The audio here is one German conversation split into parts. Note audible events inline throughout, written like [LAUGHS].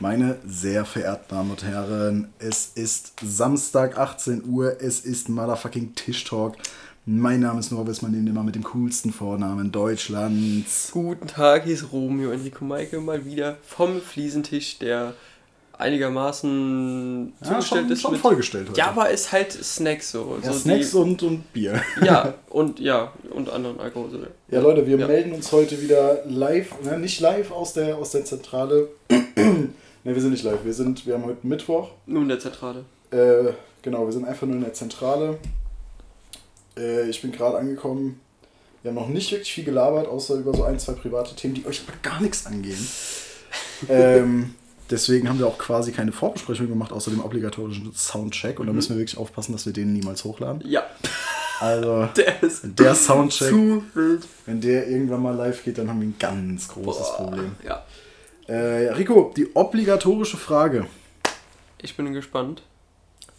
Meine sehr verehrten Damen und Herren, es ist Samstag 18 Uhr, es ist Motherfucking Tisch Talk. Mein Name ist Norbis, man nennt immer mit dem coolsten Vornamen Deutschlands. Guten Tag, hier ist Romeo Enrico Maike mal wieder vom Fliesentisch, der einigermaßen Ja, zugestellt schon, ist. schon mit- vollgestellt heute. Ja, aber ist halt Snacks so. Ja, so Snacks die, und, und Bier. [LAUGHS] Ja, [LAUGHS] und ja, und anderen Alkohol. Ja, Leute, wir Ja. melden uns heute wieder live, ne, nicht live aus der, aus der Zentrale. Ne, wir sind nicht live, wir, sind, wir haben heute Mittwoch. Nur in der Zentrale. Äh, genau, wir sind einfach nur in der Zentrale. Äh, ich bin gerade angekommen. Wir haben noch nicht wirklich viel gelabert, außer über so ein, zwei private Themen, die euch aber gar nichts angehen. [LAUGHS] ähm, deswegen haben wir auch quasi keine Vorbesprechung gemacht, außer dem obligatorischen Soundcheck. Und da Mhm. müssen wir wirklich aufpassen, dass wir den niemals hochladen. Ja, [LAUGHS] Also, [LAUGHS] der ist der Soundcheck, zu wild. wenn der irgendwann mal live geht, dann haben wir ein ganz großes Boah, Problem. Ja, Äh, ja, Rico, die obligatorische Frage. ich bin gespannt.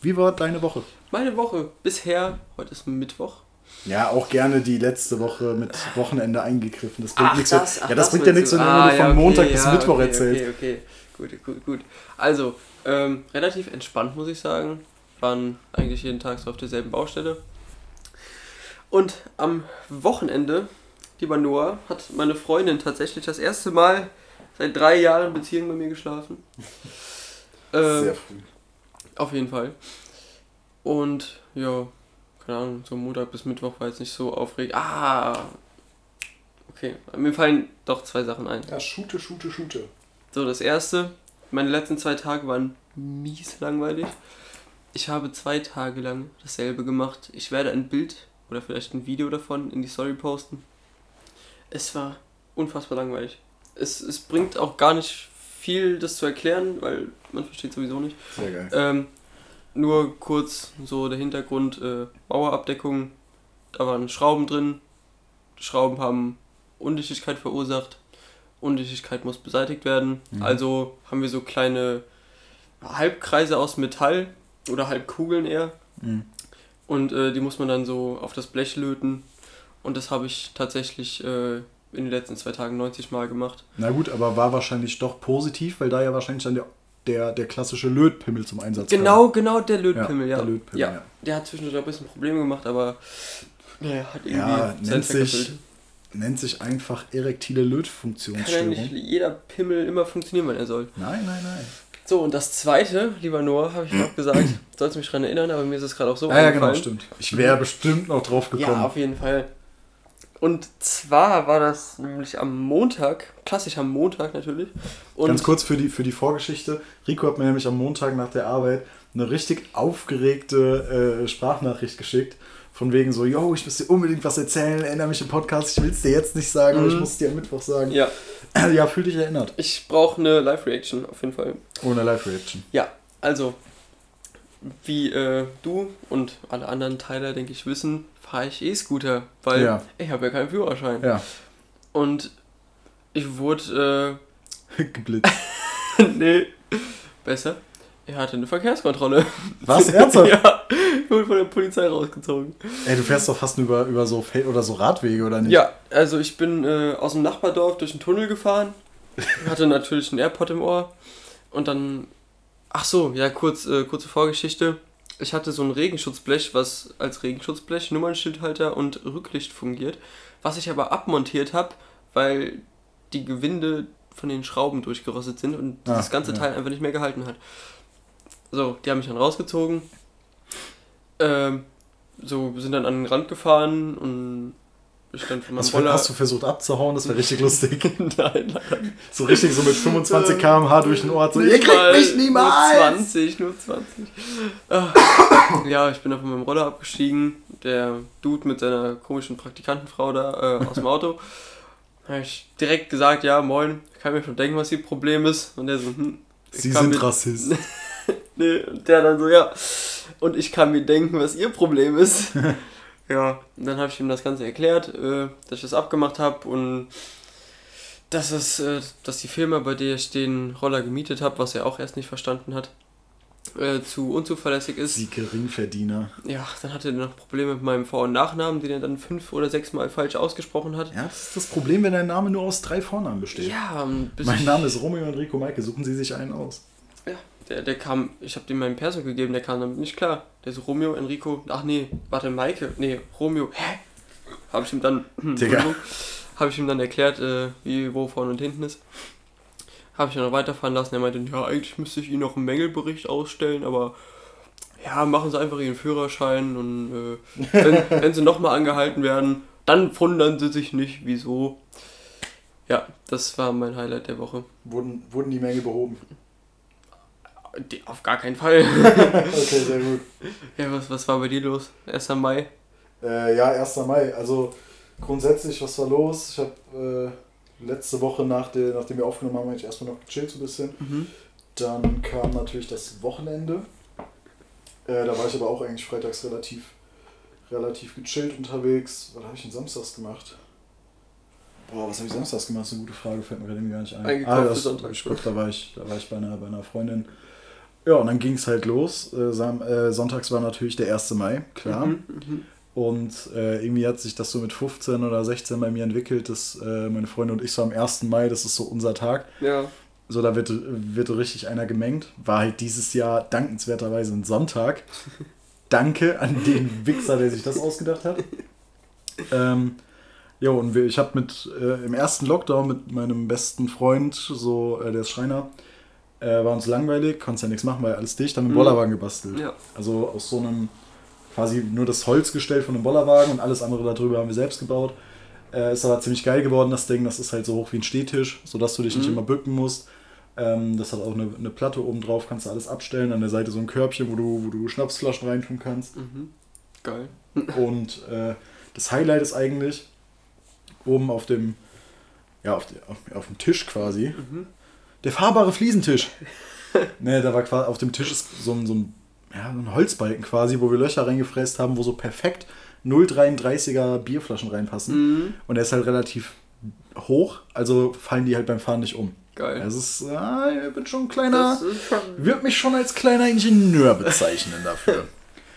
Wie war deine Woche? Meine Woche bisher, heute ist Mittwoch. Ja, auch gerne die letzte Woche mit Wochenende eingegriffen. Das bringt nichts. ach, ja, das bringt ja nichts, wenn du. Ah, nur von ja, okay, Montag bis ja, Mittwoch okay, erzählst. Okay, okay, gut, gut, gut. Also, ähm, relativ entspannt, muss ich sagen. Waren eigentlich jeden Tag so auf derselben Baustelle. Und am Wochenende, lieber Noah, hat meine Freundin tatsächlich das erste Mal seit drei Jahren Beziehung bei mir geschlafen. [LAUGHS] Ähm, Sehr früh. auf jeden Fall. Und ja, keine Ahnung, so Montag bis Mittwoch war jetzt nicht so aufregend. Ah! Okay, mir fallen doch zwei Sachen ein. Ja, shoote, shoote, shoote. So, das erste, meine letzten zwei Tage waren mies langweilig. Ich habe zwei Tage lang dasselbe gemacht. Ich werde ein Bild oder vielleicht ein Video davon in die Story posten. Es war unfassbar langweilig. Es, es bringt auch gar nicht viel, das zu erklären, weil man versteht sowieso nicht. Sehr geil. Ähm, nur kurz so der Hintergrund, äh, Mauerabdeckung, da waren Schrauben drin. Schrauben haben Undichtigkeit verursacht. Undichtigkeit muss beseitigt werden. Mhm. Also haben wir so kleine Halbkreise aus Metall oder Halbkugeln eher. Mhm. Und äh, die muss man dann so auf das Blech löten. Und das habe ich tatsächlich äh, in den letzten zwei Tagen 90 Mal gemacht. Na gut, aber war wahrscheinlich doch positiv, weil da ja wahrscheinlich dann der, der, der klassische Lötpimmel zum Einsatz Genau, genau der Lötpimmel, ja. der Lötpimmel, ja. ja. Der hat zwischendurch ein bisschen Probleme gemacht, aber naja, hat irgendwie Ja, nennt sich, nennt sich einfach erektile Kann ja Lötfunktionsstörung. nicht jeder Pimmel immer funktionieren, wenn er soll. Nein, nein, nein. So, und das zweite, lieber Noah, habe ich noch gesagt, [CLEARS THROAT] sollst du mich daran erinnern, aber mir ist es gerade auch so Ja, ja, genau, stimmt. Ich wäre bestimmt noch drauf Ja, gekommen. auf jeden Fall. Und zwar war das nämlich am Montag, klassisch am Montag natürlich. Und Ganz kurz für die, für die Vorgeschichte. Rico hat mir nämlich am Montag nach der Arbeit eine richtig aufgeregte äh, Sprachnachricht geschickt. Von wegen so, yo, ich muss dir unbedingt was erzählen, erinnere mich im Podcast, ich will es dir jetzt nicht sagen, aber ich Mhm. muss es dir am Mittwoch sagen. Ja, [CLEARS THROAT] Ja, fühl dich erinnert. ich brauche eine Live-Reaction auf jeden Fall. Ohne Live-Reaction. Ja, also, wie äh, du und alle anderen Teiler, denke ich, wissen, fahre ich E-Scooter, weil Ja. ich habe ja keinen Führerschein. Ja, Und ich wurde, [LAUGHS] geblitzt. äh, [LAUGHS] nee, besser, er hatte eine Verkehrskontrolle. Was, [LAUGHS] ernsthaft? ja, ich wurde von der Polizei rausgezogen. Ey, du fährst doch fast nur über, über so Fel oder so Radwege, oder nicht? Ja, also ich bin äh, aus dem Nachbardorf durch den Tunnel gefahren, hatte natürlich einen AirPod im Ohr und dann, ach so, ja, kurz, äh, kurze Vorgeschichte. Ich hatte so ein Regenschutzblech, was als Regenschutzblech, Nummernschildhalter und Rücklicht fungiert, was ich aber abmontiert habe, weil die Gewinde von den Schrauben durchgerostet sind und Ah, das ganze ja. Teil einfach nicht mehr gehalten hat. So, die haben mich dann rausgezogen. Ähm, so, sind dann an den Rand gefahren und ich dann von meinem Hast, du- Roller. hast du versucht abzuhauen? Das wäre richtig lustig. [LAUGHS] [LAUGHS] Nein, So richtig so mit 25 km/h durch den Ort. So, ihr kriegt mich niemals! Nur 20, nur 20. Ah. Ja, ich bin dann von meinem Roller abgestiegen. Der Dude mit seiner komischen Praktikantenfrau da äh, aus dem Auto. [LAUGHS] habe ich direkt gesagt, ja, moin, ich kann mir schon denken, was ihr Problem ist. Und der so, hm. Sie sind mir- Rassist. Nee, und der dann so, ja. Und ich kann mir denken, was ihr Problem ist. Ja, und dann habe ich ihm das Ganze erklärt, äh, dass ich das abgemacht habe und dass es, äh, dass die Firma, bei der ich den Roller gemietet habe, was er auch erst nicht verstanden hat, äh, zu unzuverlässig ist. Die Geringverdiener. Ja, dann hatte er noch Probleme mit meinem Vor- und Nachnamen, den er dann fünf oder sechs Mal falsch ausgesprochen hat. Ja, das ist das Problem, wenn dein Name nur aus drei Vornamen besteht. Ja, bis Mein Name ist Romeo Enrico Maike, suchen Sie sich einen aus. Der, der kam, ich habe dem meinen Perso gegeben, der kam damit nicht klar. Der so Romeo, Enrico, ach nee, warte, Maike, nee, Romeo, hä? Habe ich ihm dann, Digga. habe ich ihm dann erklärt, äh, wie, wo vorne und hinten ist. Habe ich dann noch weiterfahren lassen. Er meinte, ja, eigentlich müsste ich Ihnen noch einen Mängelbericht ausstellen, aber ja, machen Sie einfach Ihren Führerschein und äh, wenn, [LAUGHS] wenn Sie nochmal angehalten werden, dann wundern Sie sich nicht, wieso. Ja, das war mein Highlight der Woche. Wurden, wurden die Menge behoben. Auf gar keinen Fall. [LAUGHS] Okay, sehr gut. Ja, was, was war bei dir los? 1. Mai? Äh, ja, 1. Mai. Also grundsätzlich, was war los? Ich habe äh, letzte Woche, nach der, nachdem wir aufgenommen haben, eigentlich erstmal noch gechillt so ein bisschen. Mhm. Dann kam natürlich das Wochenende. Äh, da war ich aber auch eigentlich freitags relativ, relativ gechillt unterwegs. Was habe ich denn samstags gemacht? Boah, was habe ich samstags gemacht? Das ist eine gute Frage, fällt mir gerade gar nicht ein. Eingekauft für das, Sonntag. Ich glaub, da war ich, da war ich bei einer, bei einer Freundin. Ja, und dann ging es halt los. Äh, äh, sonntags war natürlich der 1. Mai, klar. Mhm, mhm. Und äh, irgendwie hat sich das so mit 15 oder 16 bei mir entwickelt, dass äh, meine Freunde und ich so am 1. Mai, das ist so unser Tag. Ja. So, da wird, wird richtig einer gemengt. War halt dieses Jahr dankenswerterweise ein Sonntag. [LAUGHS] Danke an den Wichser, der sich das ausgedacht hat. Ähm, jo, und wir, ich habe mit äh, im ersten Lockdown mit meinem besten Freund, so äh, der ist Schreiner, äh, war uns langweilig, konnte ja nichts machen, weil alles dicht, haben einen Mhm. Bollerwagen gebastelt. Ja. Also aus so einem quasi nur das Holzgestell von einem Bollerwagen und alles andere darüber haben wir selbst gebaut. Äh, ist aber ziemlich geil geworden, das Ding. Das ist halt so hoch wie ein Stehtisch, sodass du dich nicht Mhm. immer bücken musst. Ähm, das hat auch eine, eine Platte oben drauf, kannst du alles abstellen. An der Seite so ein Körbchen, wo du, wo du Schnapsflaschen reintun kannst. Mhm. Geil. [LAUGHS] Und äh, das Highlight ist eigentlich oben auf dem, ja, auf, der- auf, auf dem Tisch quasi, Mhm. Der fahrbare Fliesentisch. [LAUGHS] ne, da war quasi auf dem Tisch ist so ein, so ein, ja, so ein Holzbalken quasi, wo wir Löcher reingefräst haben, wo so perfekt 0,33er Bierflaschen reinpassen. Mhm. Und der ist halt relativ hoch, also fallen die halt beim Fahren nicht um. Geil. Es ist, ah, ich bin schon ein kleiner, Das schon. würde mich schon als kleiner Ingenieur bezeichnen dafür.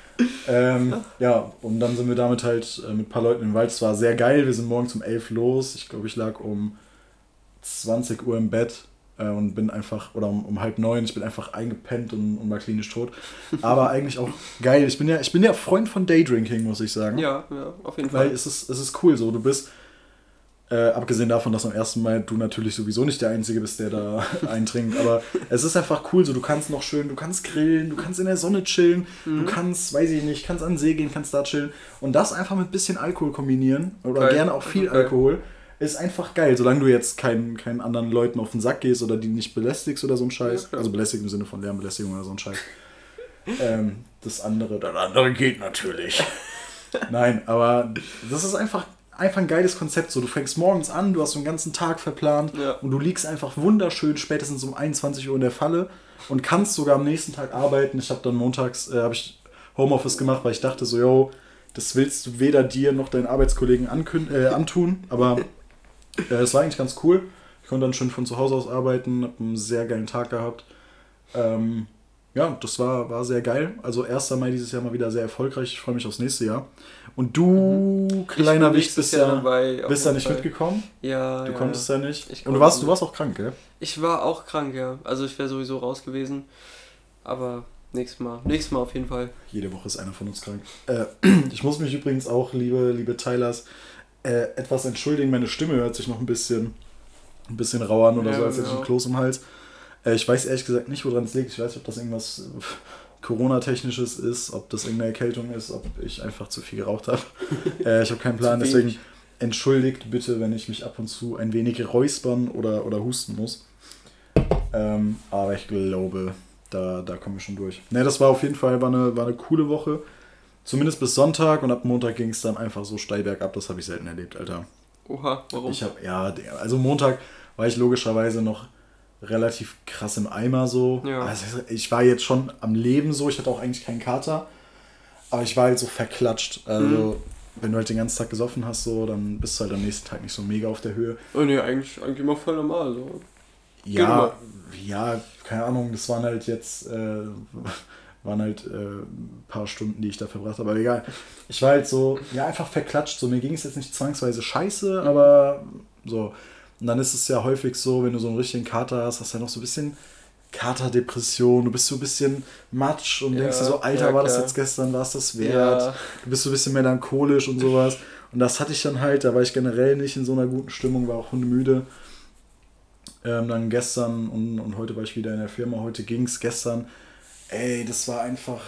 [LAUGHS] ähm, ja, und dann sind wir damit halt äh, mit ein paar Leuten im Wald. Es war sehr geil. Wir sind morgens um 11 los. Ich glaube, ich lag um 20 Uhr im Bett äh, und bin einfach, oder um, um halb neun, ich bin einfach eingepennt und, und war klinisch tot. Aber eigentlich auch geil. Ich bin ja, ich bin ja Freund von Daydrinking, muss ich sagen. Ja, ja, auf jeden Weil Fall. es ist, es ist cool so. Du bist, äh, abgesehen davon, dass am ersten Mal du natürlich sowieso nicht der Einzige bist, der da [LAUGHS] eintrinkt, aber es ist einfach cool so. Du kannst noch schön, du kannst grillen, du kannst in der Sonne chillen, Mhm. du kannst, weiß ich nicht, kannst an den See gehen, kannst da chillen. Und das einfach mit bisschen Alkohol kombinieren oder Geil. gerne auch viel Geil. Alkohol. Ist einfach geil, solange du jetzt keinen, keinen anderen Leuten auf den Sack gehst oder die nicht belästigst oder so ein Scheiß. Ja, also belästigt im Sinne von Lärmbelästigung oder so ein Scheiß. ähm, das andere, das andere geht natürlich. [LAUGHS] Nein, aber das ist einfach, einfach ein geiles Konzept. So, du fängst morgens an, du hast so einen ganzen Tag verplant Ja. und du liegst einfach wunderschön spätestens um 21 Uhr in der Falle und kannst sogar am nächsten Tag arbeiten. Ich habe dann montags äh, habe ich Homeoffice gemacht, weil ich dachte so, yo, das willst du weder dir noch deinen Arbeitskollegen äh, antun, aber [LAUGHS] es war eigentlich ganz cool. Ich konnte dann schon von zu Hause aus arbeiten, habe einen sehr geilen Tag gehabt. Ähm, ja, das war, war sehr geil. Also 1. Mai dieses Jahr mal wieder sehr erfolgreich. Ich freue mich aufs nächste Jahr. Und du, kleiner bin Wicht, bist ja, dabei, bist ja jeden nicht Fall. mitgekommen. Ja, Du ja, konntest ja nicht. Ich Und du warst, nicht. du warst auch krank, gell? Ich war auch krank, ja. Also ich wäre sowieso raus gewesen. Aber nächstes Mal. Nächstes Mal auf jeden Fall. Jede Woche ist einer von uns krank. Äh, [CLEARS THROAT] ich muss mich übrigens auch, liebe, liebe Tylers, äh, etwas entschuldigen. Meine Stimme hört sich noch ein bisschen, ein bisschen rau an oder Ja, so, als hätte ich ein Kloß im Hals. Äh, ich weiß ehrlich gesagt nicht, woran es liegt. Ich weiß nicht, ob das irgendwas [LAUGHS] Corona-technisches ist, ob das irgendeine Erkältung ist, ob ich einfach zu viel geraucht habe. [LAUGHS] äh, ich habe keinen Plan, deswegen entschuldigt bitte, wenn ich mich ab und zu ein wenig räuspern oder, oder husten muss. Ähm, aber ich glaube, da, da kommen wir schon durch. Ne, das war auf jeden Fall war eine, war eine coole Woche. Zumindest bis Sonntag und ab Montag ging es dann einfach so steil bergab. Das habe ich selten erlebt, Alter. Oha, warum? Ich habe, ja, also Montag war ich logischerweise noch relativ krass im Eimer so. Ja. Also ich war jetzt schon am Leben so. Ich hatte auch eigentlich keinen Kater. Aber ich war halt so verklatscht. Also, Mhm. wenn du halt den ganzen Tag gesoffen hast, so, dann bist du halt am nächsten Tag nicht so mega auf der Höhe. oh nee, eigentlich, eigentlich immer voll normal. So. Ja, immer. ja, keine Ahnung, das waren halt jetzt, äh, waren halt äh, ein paar Stunden, die ich da verbracht habe, aber egal. Ich war halt so, ja, einfach verklatscht, so mir ging es jetzt nicht zwangsweise scheiße, aber so. Und dann ist es ja häufig so, wenn du so einen richtigen Kater hast, hast du ja noch so ein bisschen Katerdepression, du bist so ein bisschen matsch und Ja, denkst dir so, Alter, ja, war das jetzt gestern, war es das wert? Ja. Du bist so ein bisschen melancholisch und sowas. Und das hatte ich dann halt, da war ich generell nicht in so einer guten Stimmung, war auch hundemüde. Ähm, dann gestern und, und heute war ich wieder in der Firma, heute ging es gestern. Ey, das war einfach.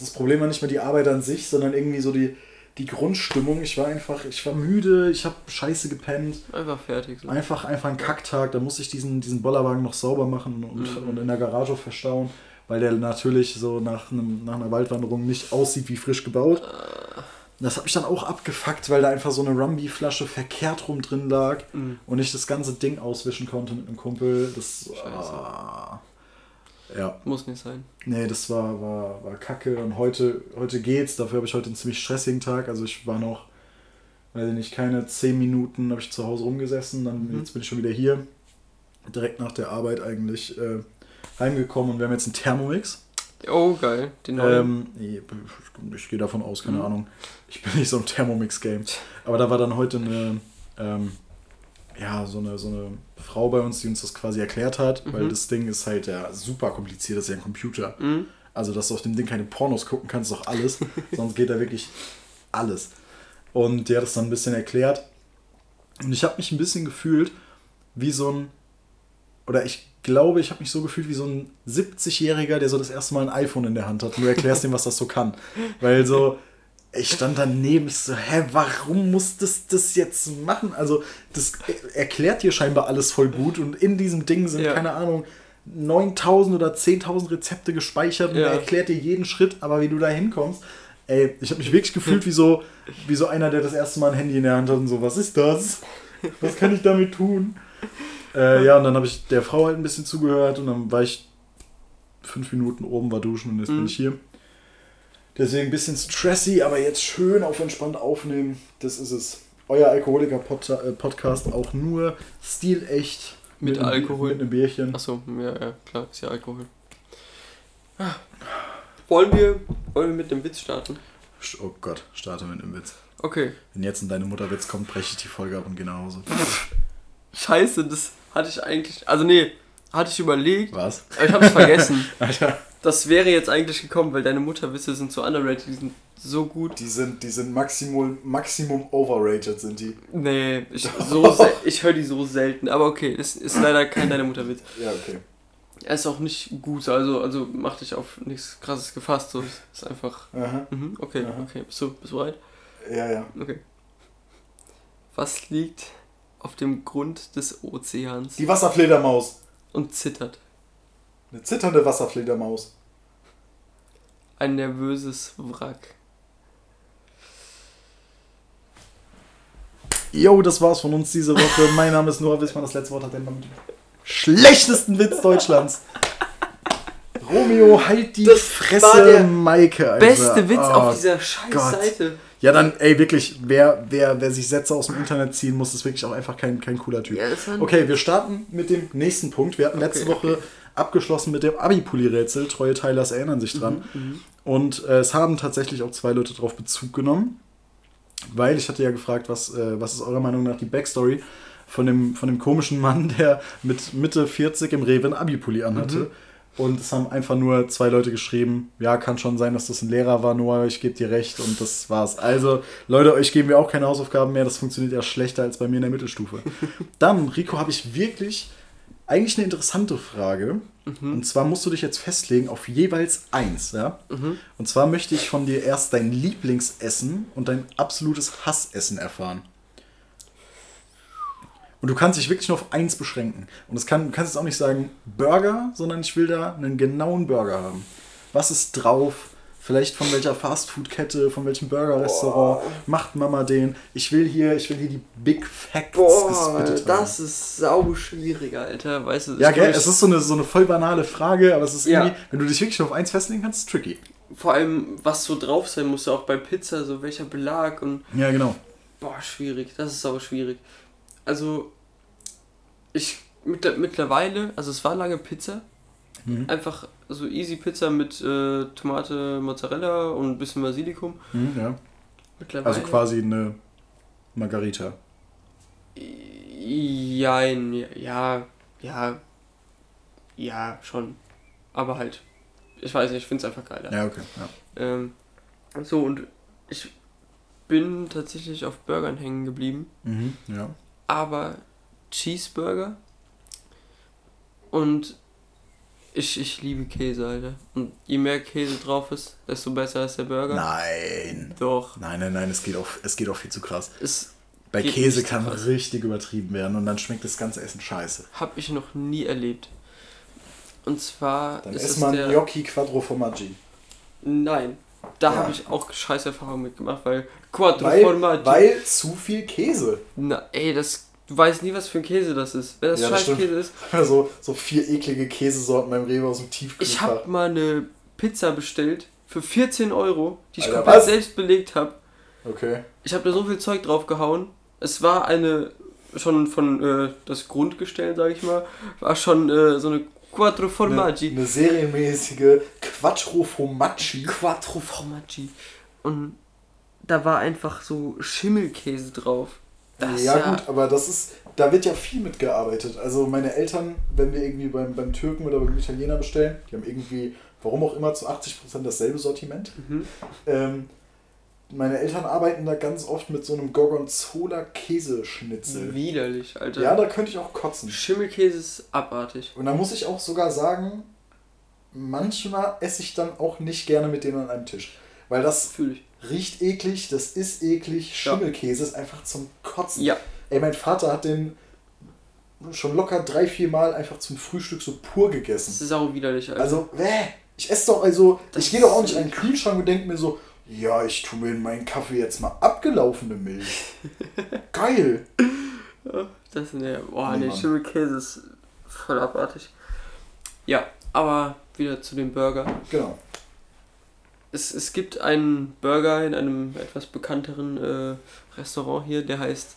Das Problem war nicht mehr die Arbeit an sich, sondern irgendwie so die, die Grundstimmung. Ich war einfach, ich war müde, ich habe scheiße gepennt. Einfach fertig. So. Einfach, einfach ein Kacktag. Da musste ich diesen, diesen Bollerwagen noch sauber machen und, Mhm. und in der Garage verstauen, weil der natürlich so nach, einem, nach einer Waldwanderung nicht aussieht wie frisch gebaut. Das hat mich dann auch abgefuckt, weil da einfach so eine Rumby-Flasche verkehrt rum drin lag Mhm. und ich das ganze Ding auswischen konnte mit einem Kumpel. Das. Scheiße. Ah, ja, Muss nicht sein. nee, das war, war, war kacke. Und heute, heute geht's. Dafür habe ich heute einen ziemlich stressigen Tag. Also ich war noch, weiß ich nicht, keine 10 Minuten habe ich zu Hause rumgesessen. Dann Mhm. jetzt bin ich schon wieder hier. Direkt nach der Arbeit eigentlich äh, heimgekommen und wir haben jetzt einen Thermomix. Oh, geil. Den neuen. Ähm, ich, ich gehe davon aus, keine Mhm. Ahnung. Ich bin nicht so im Thermomix-Game. Aber da war dann heute eine, ähm, ja, so eine, so eine Frau bei uns, die uns das quasi erklärt hat, weil Mhm. das Ding ist halt ja super kompliziert, das ist ja ein Computer. Mhm. Also, dass du auf dem Ding keine Pornos gucken kannst, ist doch alles. [LAUGHS] Sonst geht da wirklich alles. Und die hat es dann ein bisschen erklärt. Und ich habe mich ein bisschen gefühlt wie so ein, oder ich glaube, ich habe mich so gefühlt wie so ein 70-Jähriger, der so das erste Mal ein iPhone in der Hand hat. Und du erklärst ihm, was das so kann. [LAUGHS] Weil so, ich stand daneben, ich so, hä, warum muss das das jetzt machen? Also, das erklärt dir scheinbar alles voll gut. Und in diesem Ding sind, Ja. keine Ahnung, 9000 oder 10.000 Rezepte gespeichert und Ja. er erklärt dir jeden Schritt, aber wie du da hinkommst. Ey, ich habe mich wirklich gefühlt wie so, wie so einer, der das erste Mal ein Handy in der Hand hat und so, was ist das? Was kann ich damit tun? Äh, ja, und dann habe ich der Frau halt ein bisschen zugehört und dann war ich fünf Minuten oben, war duschen und jetzt bin Mhm. ich hier. Deswegen ein bisschen stressy, aber jetzt schön auf entspannt aufnehmen. Das ist es. Euer Alkoholiker-Podcast auch nur stilecht. Mit einem Bi- Alkohol. Mit einem Bierchen. Achso, ja, ja, klar, ist ja Alkohol. Ah. Wollen wir, wollen wir mit dem Witz starten? Oh Gott, starte mit einem Witz. Okay. Wenn jetzt in deine Mutter Witz kommt, breche ich die Folge ab und gehe nach Hause. [LAUGHS] Scheiße, das hatte ich eigentlich. Also nee, hatte ich überlegt, Was? aber ich hab's vergessen. [LAUGHS] Alter. Das wäre jetzt eigentlich gekommen, weil deine Mutterwitze sind so underrated, die sind so gut. Die sind, die sind maximum, maximum overrated, sind die. Nee, ich, [LAUGHS] so ich höre die so selten. Aber okay, es ist leider kein deine Mutterwitz. Ja, okay. Er ist auch nicht gut, also, also mach dich auf nichts krasses gefasst. So, es ist einfach. Aha. Mhm, okay, Aha. okay. Bist du, bist du bereit? Ja, ja. Okay. Was liegt auf dem Grund des Ozeans Die Wasserfledermaus. und zittert? Eine zitternde Wasserfledermaus. Ein nervöses Wrack. Jo, das war's von uns diese Woche. Mein Name ist Noah Wissmann. Das letzte Wort hat der Mann schlechtesten Witz Deutschlands. Romeo, halt die Das Fresse, war der Maike, Alter. Beste Witz Oh auf dieser scheiß Gott. Seite. Ja, dann, ey, wirklich, wer, wer, wer sich Sätze aus dem Internet ziehen muss, ist wirklich auch einfach kein, kein cooler Typ. Okay, wir starten mit dem nächsten Punkt. Wir hatten letzte Okay, Woche abgeschlossen mit dem Abi-Pulli-Rätsel. Treue Teilers erinnern sich dran. Mhm, Und äh, es haben tatsächlich auch zwei Leute darauf Bezug genommen. Weil ich hatte ja gefragt, was, äh, was ist eurer Meinung nach die Backstory von dem, von dem komischen Mann, [LAUGHS] der mit Mitte 40 im Rewe ein Abi-Pulli anhatte. Mhm. Und es haben einfach nur zwei Leute geschrieben, ja, kann schon sein, dass das ein Lehrer war, Noah, ich gebe dir recht und das war's. Also, Leute, euch geben wir auch keine Hausaufgaben mehr, das funktioniert ja schlechter als bei mir in der Mittelstufe. [LAUGHS] Dann, Rico, habe ich wirklich eigentlich eine interessante Frage. Und zwar musst du dich jetzt festlegen auf jeweils eins, ja? Mhm. Und zwar möchte ich von dir erst dein Lieblingsessen und dein absolutes Hassessen erfahren. Und du kannst dich wirklich nur auf eins beschränken. Und es kann, du kannst jetzt auch nicht sagen Burger, sondern ich will da einen genauen Burger haben. Was ist drauf? Vielleicht von welcher Fastfood-Kette, von welchem Burger-Restaurant macht Mama den? Ich will hier, ich will hier die Big Facts Boah, gespittet das ist sau schwierig, Alter. Weißt du, Ja, gell, es ist so eine, so eine voll banale Frage, aber es ist Ja. irgendwie, wenn du dich wirklich auf eins festlegen kannst, tricky. Vor allem, was so drauf sein muss, auch bei Pizza, so welcher Belag und. Ja, genau. Boah, schwierig. Das ist sau schwierig. Also, ich Mittler- mittlerweile, also es war lange Pizza. Mhm. Einfach so easy Pizza mit äh, Tomate, Mozzarella und ein bisschen Basilikum. Hm, ja. Mittlerweile. Also quasi eine Margarita. Jein, ja, ja, ja, schon. Aber halt, ich weiß nicht, ich finde es einfach geiler. Ja, okay. Ja. Ähm, so, und ich bin tatsächlich auf Burgern hängen geblieben, Mhm, ja. aber Cheeseburger und ich, ich liebe Käse, Alter. Und je mehr Käse drauf ist, desto besser ist der Burger. Nein. Doch, Nein, nein, nein, es geht auch, es geht auch viel zu krass. es Bei Käse kann krass. richtig übertrieben werden und dann schmeckt das ganze Essen scheiße. habe ich noch nie erlebt. Und zwar Dann ist isst man der... Gnocchi Quattro Formaggi. Nein, da Ja. habe ich auch scheiß Erfahrungen mitgemacht, weil Quattro Weil, Formaggi. weil zu viel Käse. Na, ey, das, du weißt nie, was für ein Käse das ist. Wenn das Ja, das scheiß Käse ist. [LAUGHS] Also so vier eklige Käsesorten beim Rewe aus dem Ich Tiefkühlfach. habe mal eine Pizza bestellt für 14 Euro, die ich Alter, komplett was? selbst belegt habe. Okay. Ich habe da so viel Zeug drauf gehauen. Es war eine, schon von äh, das Grundgestell, sage ich mal, war schon äh, so eine Quattro Eine, Formaggi. eine serienmäßige Quattro Formaggi. Quattro Formaggi. Und da war einfach so Schimmelkäse drauf. Das ja, ja, gut, aber das ist, da wird ja viel mitgearbeitet. Also meine Eltern, wenn wir irgendwie beim, beim Türken oder beim Italiener bestellen, die haben irgendwie, warum auch immer, zu 80% dasselbe Sortiment. Mhm. Ähm, meine Eltern arbeiten da ganz oft mit so einem Gorgonzola-Käseschnitzel. Widerlich, Alter. Ja, da könnte ich auch kotzen. Schimmelkäse ist abartig. Und da muss ich auch sogar sagen, manchmal esse ich dann auch nicht gerne mit denen an einem Tisch. Weil das Fühle ich. Riecht eklig, das ist eklig, Ja. Schimmelkäse ist einfach zum Kotzen. Ja. Ey, mein Vater hat den schon locker drei, vier Mal einfach zum Frühstück so pur Das gegessen. ist auch widerlich, Alter. Also, äh, ich esse doch, also, Das ich gehe doch auch nicht in den Kühlschrank und denke mir so, ja, ich tue mir in meinen Kaffee jetzt mal abgelaufene Milch. [LAUGHS] Geil. Das ist ne, boah, Nee, nee. Schimmelkäse ist voll abartig. Ja, aber wieder zu dem Burger. Genau. Es, es gibt einen Burger in einem etwas bekannteren äh, Restaurant hier, der heißt,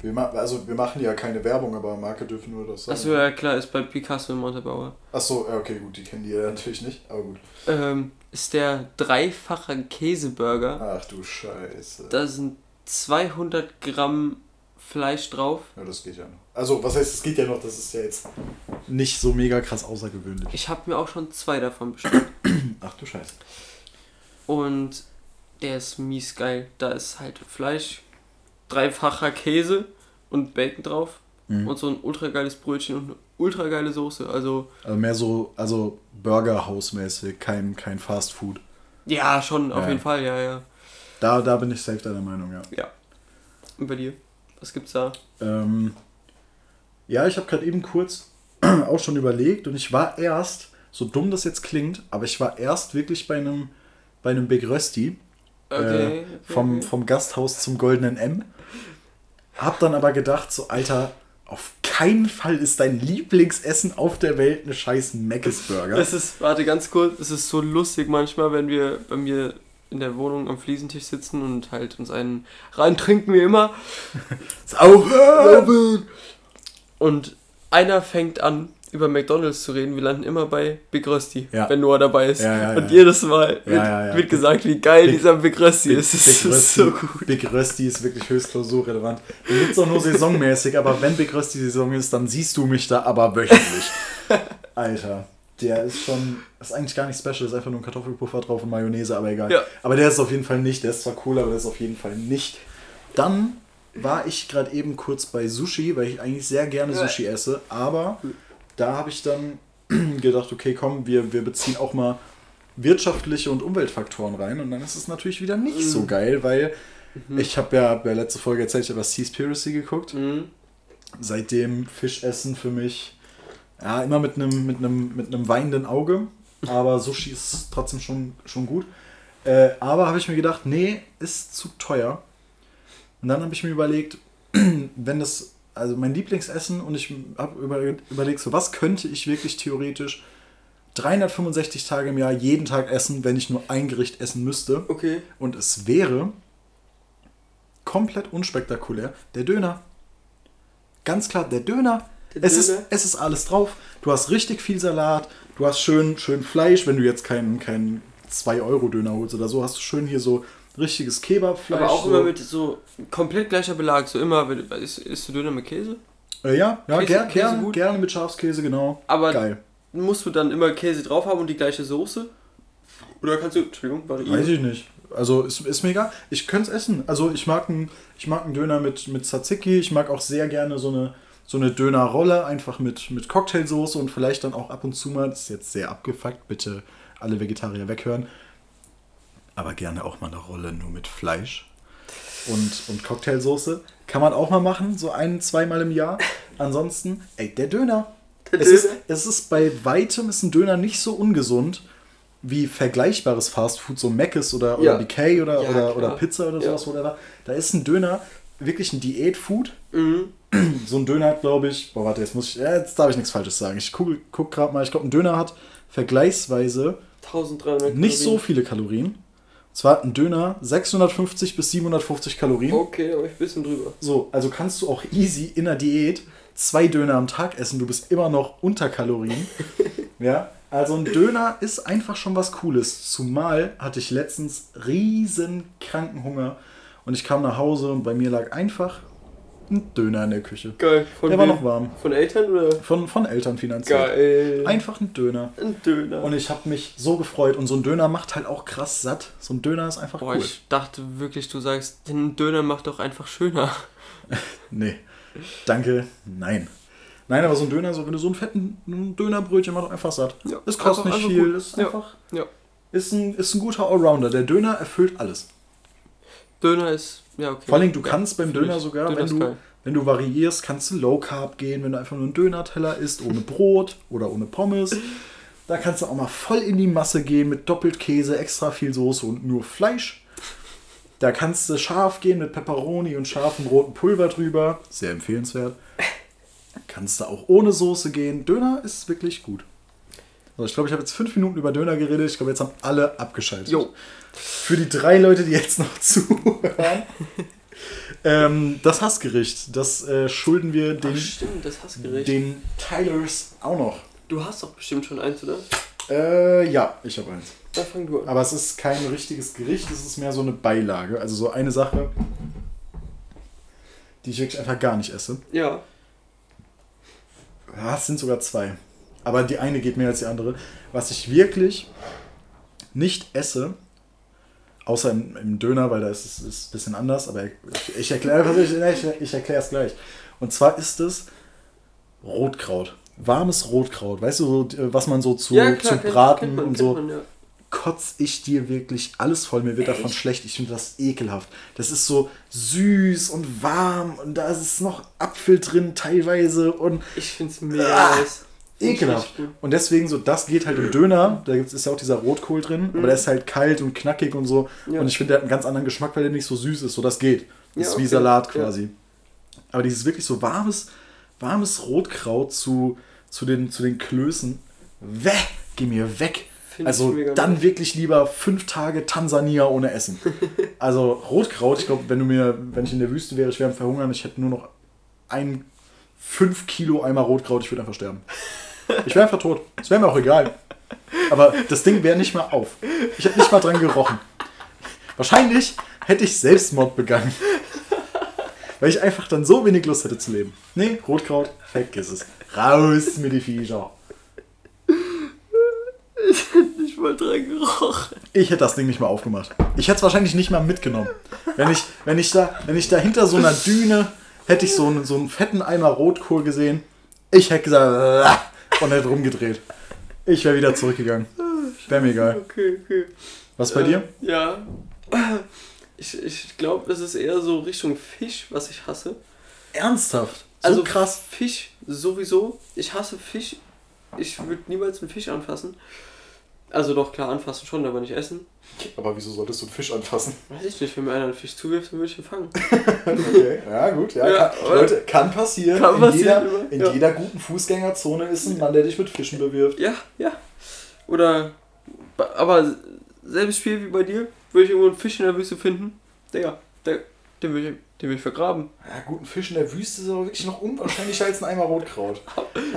Wir ma also, wir machen ja keine Werbung, aber Marke dürfen nur das sagen. achso, ja klar, ist bei Picasso in Montabaur. Achso, okay, gut, die kennen die ja [LAUGHS] natürlich nicht, aber gut. Ähm, ist der dreifache Käseburger. Ach du Scheiße. Da sind 200 Gramm Fleisch drauf. Ja, das geht ja noch. Also, was heißt, es geht ja noch, das ist ja jetzt nicht so mega krass außergewöhnlich. Ich habe mir auch schon zwei davon bestellt. [CLEARS THROAT] Ach du Scheiße. Und der ist mies geil. Da ist halt Fleisch, dreifacher Käse und Bacon drauf. Mhm. Und so ein ultra geiles Brötchen und eine ultra geile Soße. Also, Also mehr so, also Burgerhaus-mäßig, kein, kein Fast Food. ja, schon, auf Ja. jeden Fall, ja, ja. Da, da bin ich safe deiner Meinung, ja. Ja. Und bei dir? Was gibt's da? Ähm, ja, ich habe gerade eben kurz [CLEARS THROAT] auch schon überlegt und ich war erst, so dumm das jetzt klingt, aber ich war erst wirklich bei einem, bei einem Big Rösti. Okay. äh, okay, vom, okay. vom Gasthaus zum Goldenen M. Hab dann aber gedacht, so, Alter, auf keinen Fall ist dein Lieblingsessen auf der Welt eine scheiß Mc's Burger. Es ist, warte ganz kurz, es ist so lustig manchmal, wenn wir bei mir in der Wohnung am Fliesentisch sitzen und halt uns einen rein trinken wie immer. [LAUGHS] Saufen! Und einer fängt an, über McDonalds zu reden. Wir landen immer bei Big Rösti, Ja. wenn Noah dabei ist. Ja, ja, und jedes Mal wird, wird gesagt, wie geil Big- dieser Big Rösti Big, ist. Es Big, ist so gut. Big Rösti ist wirklich höchst klausurrelevant. Den gibt's auch nur saisonmäßig, aber wenn Big Rösti Saison ist, dann siehst du mich da aber wöchentlich. [LAUGHS] Alter, der ist schon, ist eigentlich gar nicht special, ist einfach nur ein Kartoffelpuffer drauf und Mayonnaise, aber egal. Aber der ist auf jeden Fall nicht, der ist zwar cool, aber der ist auf jeden Fall nicht. Dann war ich gerade eben kurz bei Sushi, weil ich eigentlich sehr gerne. Sushi esse, aber da habe ich dann [CLEARS THROAT] gedacht, okay, komm, wir, wir beziehen auch mal wirtschaftliche und Umweltfaktoren rein und dann ist es natürlich wieder nicht so geil, weil ich habe ja bei der letzten Folge erzählt, ich habe Seaspiracy geguckt. Mhm. Seitdem Fischessen für mich ja immer mit einem mit mit weinenden Auge, aber Sushi ist trotzdem schon schon gut. Äh, aber habe ich mir gedacht, nee, ist zu teuer. Und dann habe ich mir überlegt, [CLEARS THROAT] wenn das also mein Lieblingsessen und ich habe über, überlegt, so was könnte ich wirklich theoretisch 365 Tage im Jahr jeden Tag essen, wenn ich nur ein Gericht essen müsste. Okay. Und es wäre komplett unspektakulär der Döner. Ganz klar, der Döner. Der Es ist, Döner? es ist alles drauf. Du hast richtig viel Salat, du hast schön, schön Fleisch, wenn du jetzt keinen keinen 2-Euro-Döner holst oder so, hast du schön hier so richtiges Kebabfleisch. Aber auch so. immer mit so komplett gleicher Belag. So immer, isst, isst du Döner mit Käse? Äh, ja, ja Käse- ger Käse gerne, gut? gerne mit Schafskäse, genau. Aber Geil. musst du dann immer Käse drauf haben und die gleiche Soße? Oder kannst du, Entschuldigung, variieren? Weiß ich nicht. Also ist, ist mega. Ich könnte es essen. Also ich mag einen ich mag einen Döner mit, mit Tzatziki. Ich mag auch sehr gerne so eine, so eine Dönerrolle, einfach mit, mit Cocktailsoße und vielleicht dann auch ab und zu mal, das ist jetzt sehr abgefuckt, bitte alle Vegetarier weghören, aber gerne auch mal eine Rolle nur mit Fleisch und, und Cocktailsoße. Kann man auch mal machen, so ein, zweimal im Jahr. Ansonsten, ey, der Döner. Der es, ist, Döner? es ist bei weitem ist ein Döner nicht so ungesund wie vergleichbares Fastfood, so Mc's oder, oder Ja. BK oder, Ja, oder, oder Pizza oder Ja. sowas, whatever. Da ist ein Döner wirklich ein Diätfood. Mhm. [CLEARS THROAT] So ein Döner hat, glaube ich, boah, warte, jetzt muss ich, ja, jetzt darf ich nichts Falsches sagen. Ich gucke guck gerade mal, ich glaube, ein Döner hat vergleichsweise 1300 nicht so viele Kalorien. Zwar ein Döner 650 bis 750 Kalorien. Okay, aber ich ein bisschen drüber. So, also kannst du auch easy in der Diät zwei Döner am Tag essen. Du bist immer noch unter Kalorien. [LAUGHS] ja, also ein Döner ist einfach schon was Cooles. Zumal hatte ich letztens riesen Krankenhunger und ich kam nach Hause und bei mir lag einfach ein Döner in der Küche. Geil. Von Der war wem? noch warm. Von Eltern oder? Von, von Eltern finanziert. Geil. Einfach ein Döner. Ein Döner. Und ich habe mich so gefreut. Und so ein Döner macht halt auch krass satt. So ein Döner ist einfach Boah, cool. ich dachte wirklich, du sagst, den Döner macht doch einfach schöner. [LAUGHS] Nee. Danke. Nein. Nein, aber so ein Döner, so wenn du so einen fetten Dönerbrötchen macht, einfach satt. Ja, Es kostet einfach- nicht einfach viel. gut. Ist Ja. einfach. Ja. Ist ein, ist ein guter Allrounder. Der Döner erfüllt alles. Döner ist, ja, okay. Vor allem, du kannst beim Döner sogar, Döner wenn du, geil. wenn du variierst, kannst du Low Carb gehen, wenn du einfach nur einen Döner-Teller isst, ohne [LAUGHS] Brot oder ohne Pommes. Da kannst du auch mal voll in die Masse gehen mit doppelt Käse, extra viel Soße und nur Fleisch. Da kannst du scharf gehen mit Pepperoni und scharfem roten Pulver drüber. Sehr empfehlenswert. Kannst du auch ohne Soße gehen. Döner ist wirklich gut. Also ich glaube, ich habe jetzt fünf Minuten über Döner geredet. Ich glaube, jetzt haben alle abgeschaltet. Jo. Für die drei Leute, die jetzt noch [LAUGHS] zuhören. ähm, das Hassgericht, das äh, schulden wir Ach, den, stimmt, das Hassgericht. den Tylers auch noch. Du hast doch bestimmt schon eins, oder? Äh, ja, ich habe eins. Dann fang du an. Aber es ist kein richtiges Gericht, es ist mehr so eine Beilage. Also so eine Sache, die ich wirklich einfach gar nicht esse. Ja. Ja, es sind sogar zwei. Aber die eine geht mehr als die andere. Was ich wirklich nicht esse, außer im, im Döner, weil da ist es ein bisschen anders, aber ich, ich erkläre ich, ich, es gleich. Und zwar ist es Rotkraut. Warmes Rotkraut. Weißt du, so, was man so zu, zu kennt- braten kennt man, und so Man, ja. kotz ich dir wirklich alles voll. Mir wird davon schlecht. Ich finde das ekelhaft. Das ist so süß und warm und da ist noch Apfel drin teilweise und Ich find's mega Ah, nice. Ekelhaft. Und deswegen so, das geht halt im Döner. Da gibt's, ist ja auch dieser Rotkohl drin, aber der ist halt kalt und knackig und so. Mhm. Ja. Und ich finde, der hat einen ganz anderen Geschmack, weil der nicht so süß ist. So, das geht. Das Ja, ist wie okay. Salat Ja. quasi. Aber dieses wirklich so warmes, warmes Rotkraut zu, zu, den, zu den Klößen. Weh, geh mir weg. Find also dann nice. wirklich lieber fünf Tage Tansania ohne Essen. [LAUGHS] also Rotkraut, ich glaube, wenn du mir, wenn ich in der Wüste wäre, ich wäre am Verhungern, ich hätte nur noch ein 5 Kilo Eimer Rotkraut, ich würde einfach sterben. Ich wäre einfach tot. Es wäre mir auch egal. Aber das Ding wäre nicht mehr auf. Ich hätte nicht mal dran gerochen. Wahrscheinlich hätte ich Selbstmord begangen. Weil ich einfach dann so wenig Lust hätte zu leben. Nee, Rotkraut, vergiss es. Raus mit die Viecher. Ich wollte dran gerochen. Ich hätte das Ding nicht mal aufgemacht. Ich hätte es wahrscheinlich nicht mal mitgenommen. Wenn ich, wenn ich, da, wenn ich da hinter so einer Düne hätte ich so einen, so einen fetten Eimer Rotkohl gesehen. Ich hätte gesagt "Ah", und hätte rumgedreht. Ich wäre wieder zurückgegangen. Wäre mir egal. Okay, okay. Was bei Äh, dir? Ja. Ich, ich glaube, es ist eher so Richtung Fisch, was ich hasse. Ernsthaft? So Also krass. Fisch sowieso. Ich hasse Fisch. Ich würde niemals einen Fisch anfassen. Also doch, klar, anfassen schon, aber nicht essen. Aber wieso solltest du einen Fisch anfassen? Weiß ich nicht, wenn mir einer einen Fisch zuwirft, dann würde ich ihn fangen. [LAUGHS] Okay, ja gut, ja. Ja, kann, Leute, kann passieren. Kann in passieren, jeder, in ja. jeder guten Fußgängerzone ist ein Mann, der dich mit Fischen bewirft. Ja, ja. Oder, aber selbes Spiel wie bei dir, würde ich irgendwo einen Fisch in der Wüste finden. Digga, der den will, ich, den will ich vergraben. Ja, gut, ein Fisch in der Wüste ist aber wirklich noch unwahrscheinlicher als ein Eimer Rotkraut. [LAUGHS]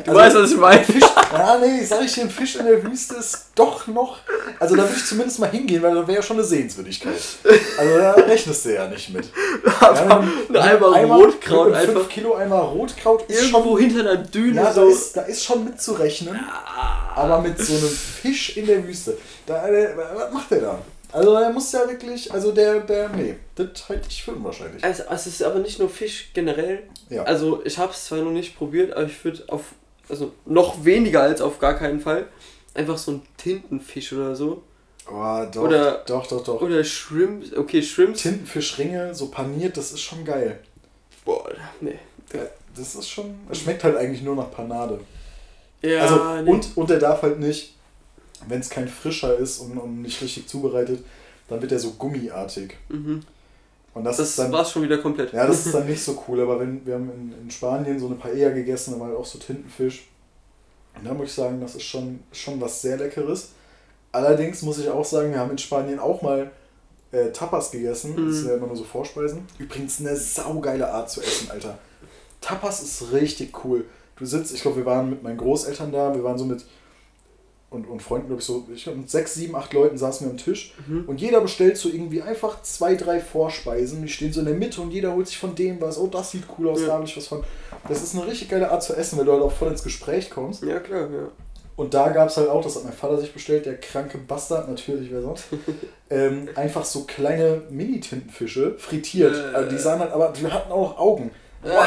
Du weißt, was ich meine. Fisch, ja, nee, sag ich dir, ein Fisch in der Wüste ist doch noch. Also da würde ich zumindest mal hingehen, weil das wäre ja schon eine Sehenswürdigkeit. Also da rechnest du ja nicht mit. [LAUGHS] Ja, ein Eimer Rotkraut ein einfach. 5 Kilo Eimer Rotkraut ist Irgendwo schon. hinter einer Düne Ja, da so. ist, da ist schon mitzurechnen. Aber mit so einem Fisch in der Wüste, da, äh, was macht der da? Also er muss ja wirklich, also der, der, nee, das halte ich für unwahrscheinlich. Also, es ist aber nicht nur Fisch generell. Ja. Also ich habe es zwar noch nicht probiert, aber ich würde auf, also noch weniger als auf gar keinen Fall, einfach so ein Tintenfisch oder so. Oh, doch, Oder- doch, doch, doch. Oder Shrimps, okay, Shrimps. Tintenfischringe, so paniert, das ist schon geil. Boah, nee. Das ist schon, es schmeckt halt eigentlich nur nach Panade. Ja, also, nee. und, und der darf halt nicht, wenn es kein frischer ist und, und nicht richtig zubereitet, dann wird er so gummiartig. Mhm. Und das, Das ist dann, war's schon wieder komplett. ja, das ist [LAUGHS] dann nicht so cool, aber wenn, wir haben in, in Spanien so eine Paella gegessen, da war halt auch so Tintenfisch. Und da muss ich sagen, das ist schon, schon was sehr Leckeres. Allerdings muss ich auch sagen, wir haben in Spanien auch mal äh, Tapas gegessen. Das sind ja immer nur so Vorspeisen. Übrigens eine saugeile Art zu essen, Alter. Tapas ist richtig cool. Du sitzt, ich glaube, wir waren mit meinen Großeltern da, wir waren so mit und, und Freunden, glaube ich, so, ich mit sechs, sieben, acht Leuten saßen wir am Tisch und jeder bestellt so irgendwie einfach zwei, drei Vorspeisen. Die stehen so in der Mitte und jeder holt sich von dem was. Oh, das sieht cool aus, Ja. da habe ich was von. Das ist eine richtig geile Art zu essen, weil du halt auch voll ins Gespräch kommst. Ja, klar, ja. Und da gab es halt auch, das hat mein Vater sich bestellt, der kranke Bastard, natürlich, wer sonst, [LAUGHS] ähm, einfach so kleine Mini-Tintenfische, frittiert. Äh. Also die sahen halt, aber die hatten auch Augen. Boah,